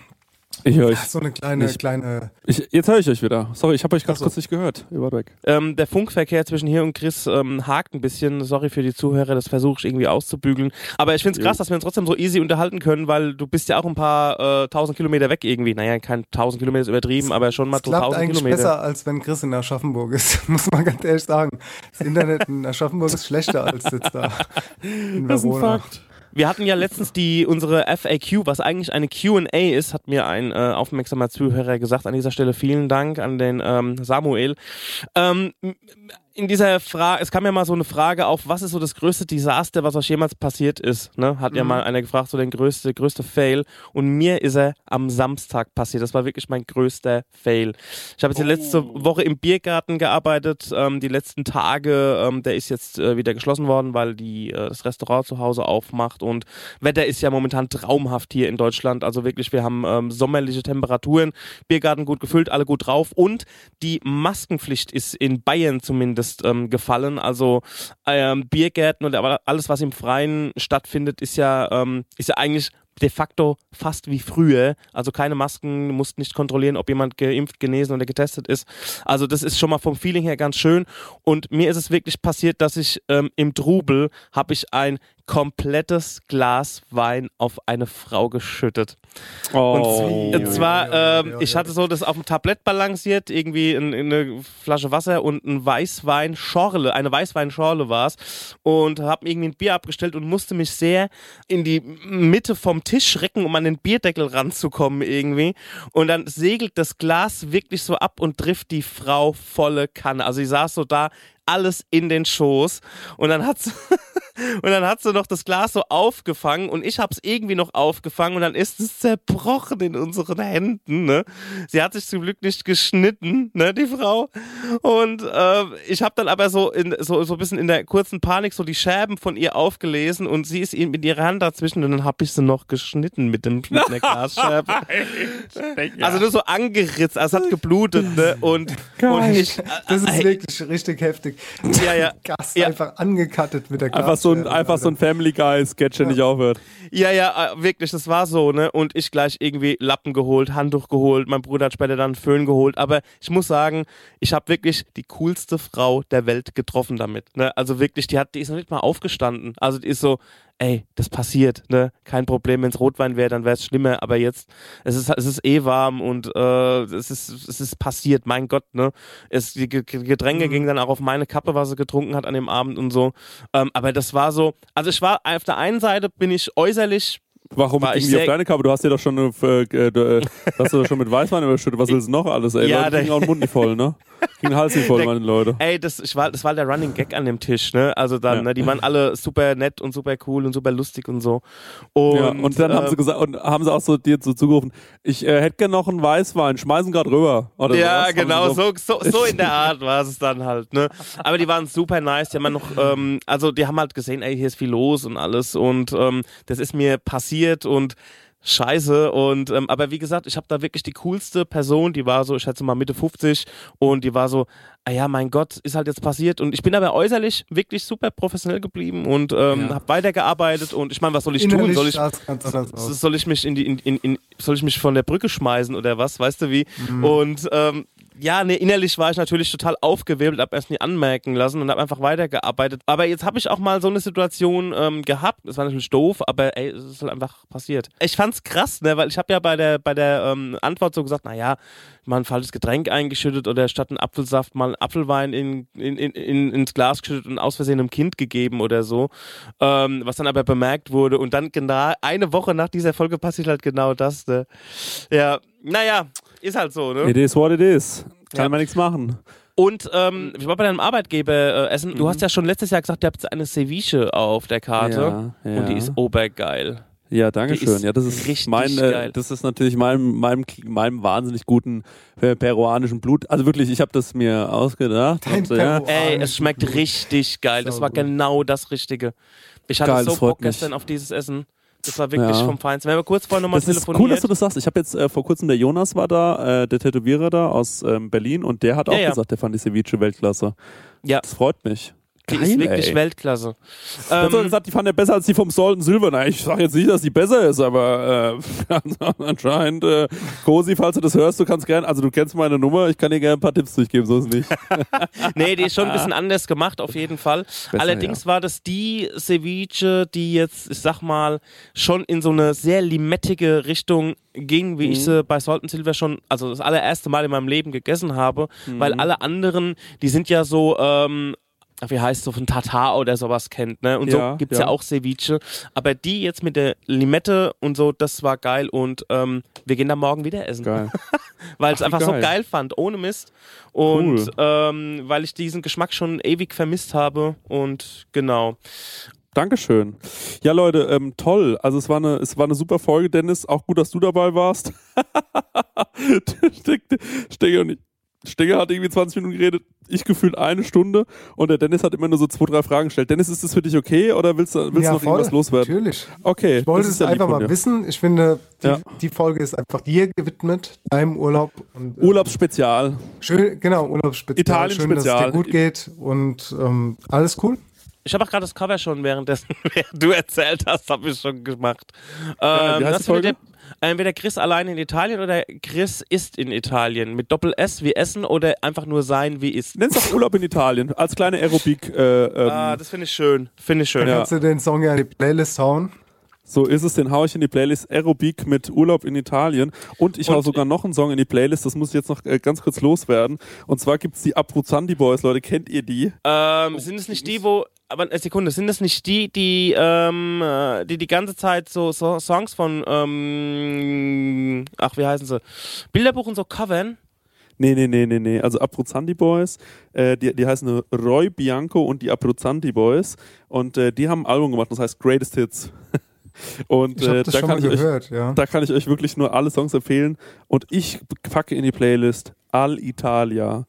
ich höre euch. So eine kleine, nicht. kleine. Ich, jetzt höre ich euch wieder. Sorry, ich habe euch ganz kurz nicht gehört. Ihr wart weg. Ähm, der Funkverkehr zwischen hier und Chris ähm, hakt ein bisschen. Sorry für die Zuhörer, das versuche ich irgendwie auszubügeln. Aber ich finde es krass, dass wir uns trotzdem so easy unterhalten können, weil du bist ja auch ein paar äh, tausend Kilometer weg irgendwie. Naja, kein tausend Kilometer ist übertrieben, aber schon mal tausend eigentlich Kilometer. besser, als wenn Chris in Aschaffenburg ist, muss man ganz ehrlich sagen. Das Internet in Aschaffenburg ist schlechter als jetzt da in Verona. Das ist ein Fakt. Wir hatten ja letztens die unsere FAQ, was eigentlich eine Q&A ist, hat mir ein äh, aufmerksamer Zuhörer gesagt. An dieser Stelle vielen Dank an den ähm, Samuel. Ähm, in dieser Frage, es kam ja mal so eine Frage auf, was ist so das größte Desaster, was euch jemals passiert ist? Ne? Hat mhm. ja mal einer gefragt, so der größte, größte Fail. Und mir ist er am Samstag passiert. Das war wirklich mein größter Fail. Ich habe jetzt die letzte oh. Woche im Biergarten gearbeitet, ähm, die letzten Tage. Ähm, der ist jetzt äh, wieder geschlossen worden, weil die äh, das Restaurant zu Hause aufmacht. Und Wetter ist ja momentan traumhaft hier in Deutschland. Also wirklich, wir haben ähm, sommerliche Temperaturen, Biergarten gut gefüllt, alle gut drauf. Und die Maskenpflicht ist in Bayern zumindest ist ähm, gefallen. Also ähm, Biergärten und alles, was im Freien stattfindet, ist ja, ähm, ist ja eigentlich de facto fast wie früher. Also keine Masken, musst nicht kontrollieren, ob jemand geimpft, genesen oder getestet ist. Also das ist schon mal vom Feeling her ganz schön. Und mir ist es wirklich passiert, dass ich ähm, im Trubel habe ich ein komplettes Glas Wein auf eine Frau geschüttet. Oh. Und zwar, ähm, ich hatte so das auf dem Tablett balanciert, irgendwie in, in eine Flasche Wasser und ein Weißweinschorle, eine Weißweinschorle war es und habe irgendwie ein Bier abgestellt und musste mich sehr in die Mitte vom Tisch recken, um an den Bierdeckel ranzukommen irgendwie. Und dann segelt das Glas wirklich so ab und trifft die Frau volle Kanne. Also sie saß so da, alles in den Schoß und dann hat und dann hat sie noch das Glas so aufgefangen und ich habe es irgendwie noch aufgefangen und dann ist es zerbrochen in unseren Händen. Ne? Sie hat sich zum Glück nicht geschnitten, ne, die Frau. Und äh, ich habe dann aber so in so so ein bisschen in der kurzen Panik so die Scherben von ihr aufgelesen und sie ist mit ihrer Hand dazwischen und dann habe ich sie noch geschnitten mit dem mit einer Glasscherbe. also nur so angeritzt, also es hat geblutet ne? und, und ich, Das ist äh, wirklich richtig heftig. Ja, ja. Gast Ja. einfach angekattet mit der Einfach so ein, einfach so ein Family Guy-Sketch, der nicht aufhört. Ja, ja, äh, wirklich, das war so, ne? Und ich gleich irgendwie Lappen geholt, Handtuch geholt, mein Bruder hat später dann einen Föhn geholt. Aber ich muss sagen, ich habe wirklich die coolste Frau der Welt getroffen damit. Ne? Also wirklich, die hat, die ist noch nicht mal aufgestanden. Also die ist so, ey, das passiert, ne? Kein Problem, wenn es Rotwein wäre, dann wäre es schlimmer. Aber jetzt, es ist, es ist eh warm und äh, es ist, es ist passiert, mein Gott, ne? Es, die Ge- Ge- Getränke gingen dann auch auf meine Kappe, was sie getrunken hat an dem Abend und so. Ähm, aber das war so, also ich war auf der einen Seite bin ich äußerlich Warum War ich ging auf deine Kappe? Du hast dir doch schon, äh, äh, äh, hast du doch schon mit Weißwein überschüttet. Was willst du noch alles? Ey, Ja, Leute der- kriegen auch den Mund nicht voll, ne? Den Hals voll, Der- meine Leute. Ey, das, war, das war der Running Gag an dem Tisch, ne? Also dann, Ja. ne? Die waren alle super nett und super cool und super lustig und so. Und, ja, und dann haben ähm, sie gesagt, und haben sie auch so dir so zugerufen, ich äh, hätte gerne noch einen Weißwein, schmeißen gerade rüber. Oder Ja, sowas. Haben genau, so, so, so in der Art war es dann halt, ne? Aber die waren super nice, die haben noch, ähm, also die haben halt gesehen, ey, hier ist viel los und alles und ähm, das ist mir passiert und scheiße und ähm, aber wie gesagt, ich habe da wirklich die coolste Person, die war so, ich schätze mal Mitte 50 und die war so, ah ja, mein Gott, ist halt jetzt passiert und ich bin aber äußerlich wirklich super professionell geblieben und ähm, Ja. habe weitergearbeitet und ich meine, was soll ich tun? Innerlich Soll ich, soll ich mich in die in, in, in soll ich mich von der Brücke schmeißen oder was weißt du wie Mhm. und ähm, ja, nee, innerlich war ich natürlich total aufgewirbelt, hab erst nie anmerken lassen und hab einfach weitergearbeitet. Aber jetzt habe ich auch mal so eine Situation ähm, gehabt. Das war natürlich doof, aber ey, es ist halt einfach passiert. Ich fand's krass, ne, weil ich habe ja bei der bei der ähm, Antwort so gesagt, naja, mal ein falsches Getränk eingeschüttet oder statt einen Apfelsaft mal einen Apfelwein in, in, in, in, ins Glas geschüttet und aus Versehen einem Kind gegeben oder so. Ähm, was dann aber bemerkt wurde und dann genau eine Woche nach dieser Folge passiert halt genau das. Ne? Ja, naja, ist halt so, ne? It is what it is. Kann Ja. man nichts machen. Und ähm, ich war bei deinem Arbeitgeber äh, essen. Du Mhm. hast ja schon letztes Jahr gesagt, ihr habt eine Ceviche auf der Karte. Ja, ja. Und die ist obergeil. Ja, danke schön. Ja, das ist richtig mein, geil. äh, das ist natürlich meinem, meinem, meinem wahnsinnig guten äh, peruanischen Blut. Also wirklich, ich habe das mir ausgedacht. Dein Und so, ja. Ey, es schmeckt richtig geil. Das war gut. genau das Richtige. Ich hatte Geil, so Bock mich. gestern auf dieses Essen. Das war wirklich Ja. vom Feinsten. Wir haben kurz vorher nochmal Das ist telefoniert. cool, dass du das sagst. Ich habe jetzt äh, vor kurzem der Jonas war da, äh, der Tätowierer da aus ähm, Berlin und der hat Ja, auch ja. gesagt, der fand die Ceviche Weltklasse. ja, Das freut mich. Die Geil, ist wirklich ey. Weltklasse. So Ähm, gesagt, die fand er besser als die vom Salt and Silver. Na, ich sag jetzt nicht, dass die besser ist, aber äh, anscheinend, äh, Cosi, falls du das hörst, du kannst gern, also du kennst meine Nummer, ich kann dir gerne ein paar Tipps durchgeben, so ist es nicht. nee, die ist schon ein bisschen anders gemacht, auf jeden Fall. Allerdings ja. war das die Ceviche, die jetzt, ich sag mal, schon in so eine sehr limettige Richtung ging, wie ich sie bei Salt and Silver schon, also das allererste Mal in meinem Leben gegessen habe, weil alle anderen, die sind ja so, ähm, wie heißt so von Tatar oder sowas kennt, ne? Und Ja, so gibt's ja. ja. auch Ceviche. Aber die jetzt mit der Limette und so, das war geil und ähm, wir gehen da morgen wieder essen. Geil. Weil ich es einfach so geil. geil fand, ohne Mist. Und Cool. ähm, weil ich diesen Geschmack schon ewig vermisst habe. Und genau. Dankeschön. Ja, Leute, ähm, toll. Also es war eine, es war eine super Folge, Dennis. Auch gut, dass du dabei warst. Stecke, und ich- Stecke hat irgendwie 20 Minuten geredet, ich gefühlt eine Stunde und der Dennis hat immer nur so zwei, drei Fragen gestellt. Dennis, ist das für dich okay oder willst du, willst ja, du noch irgendwas loswerden? Natürlich. Okay. Ich wollte es ja einfach mal wissen. Ich finde, die, Ja. die Folge ist einfach dir gewidmet, deinem Urlaub. Und, äh, Urlaubsspezial. Schön, genau, Urlaubsspezial. Italien Schön, dass es dir gut geht und ähm, alles cool. Ich habe auch gerade das Cover schon währenddessen, während du erzählt hast, habe ich schon gemacht. Ja, wie Ähm, heißt das die Folge? ihr Entweder Chris allein in Italien oder Chris ist in Italien. Mit Doppel S wie Essen oder einfach nur sein wie ist. Nenn's doch Urlaub in Italien. Als kleine Aerobik. Äh, ähm, Ah, das finde ich schön. Finde ich schön. Ja. Kannst du den Song ja in die Playlist hauen? So ist es, den hau ich in die Playlist Aerobik mit Urlaub in Italien. Und ich hau Und- sogar noch einen Song in die Playlist, das muss ich jetzt noch äh, ganz kurz loswerden. Und zwar gibt's die Abruzzandi Boys, Leute, kennt ihr die? Ähm, sind es nicht die, wo. Aber eine Sekunde, sind es nicht die, die, ähm, äh, die die ganze Zeit so, so Songs von, ähm, ach, wie heißen sie? Bilderbuch und so covern? Nee, nee, nee, nee, nee. Also Abruzzandi Boys, äh, die, die heißen Roy Bianco und die Abruzzandi Boys. Und äh, die haben ein Album gemacht, das heißt Greatest Hits. Und Ich habe äh, das da, schon kann euch, ja. da kann ich euch wirklich nur alle Songs empfehlen. Und ich packe in die Playlist Al Italia.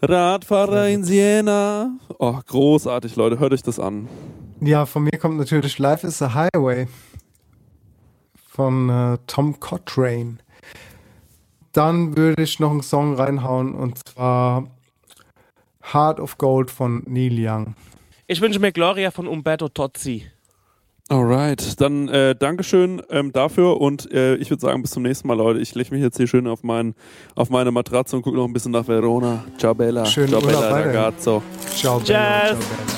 Radfahrer in Siena. Oh, großartig, Leute. Hört euch das an. Ja, von mir kommt natürlich Life is a Highway von äh, Tom Cochrane. Dann würde ich noch einen Song reinhauen und zwar Heart of Gold von Neil Young. Ich wünsche mir Gloria von Umberto Tozzi. Alright, dann äh, Dankeschön ähm, dafür und äh, ich würde sagen, bis zum nächsten Mal, Leute. Ich lege mich jetzt hier schön auf, mein, auf meine Matratze und gucke noch ein bisschen nach Verona. Ciao Bella. Schönen Ciao Urlaub Bella ragazzo. Ciao, Bella. Ciao, Bella.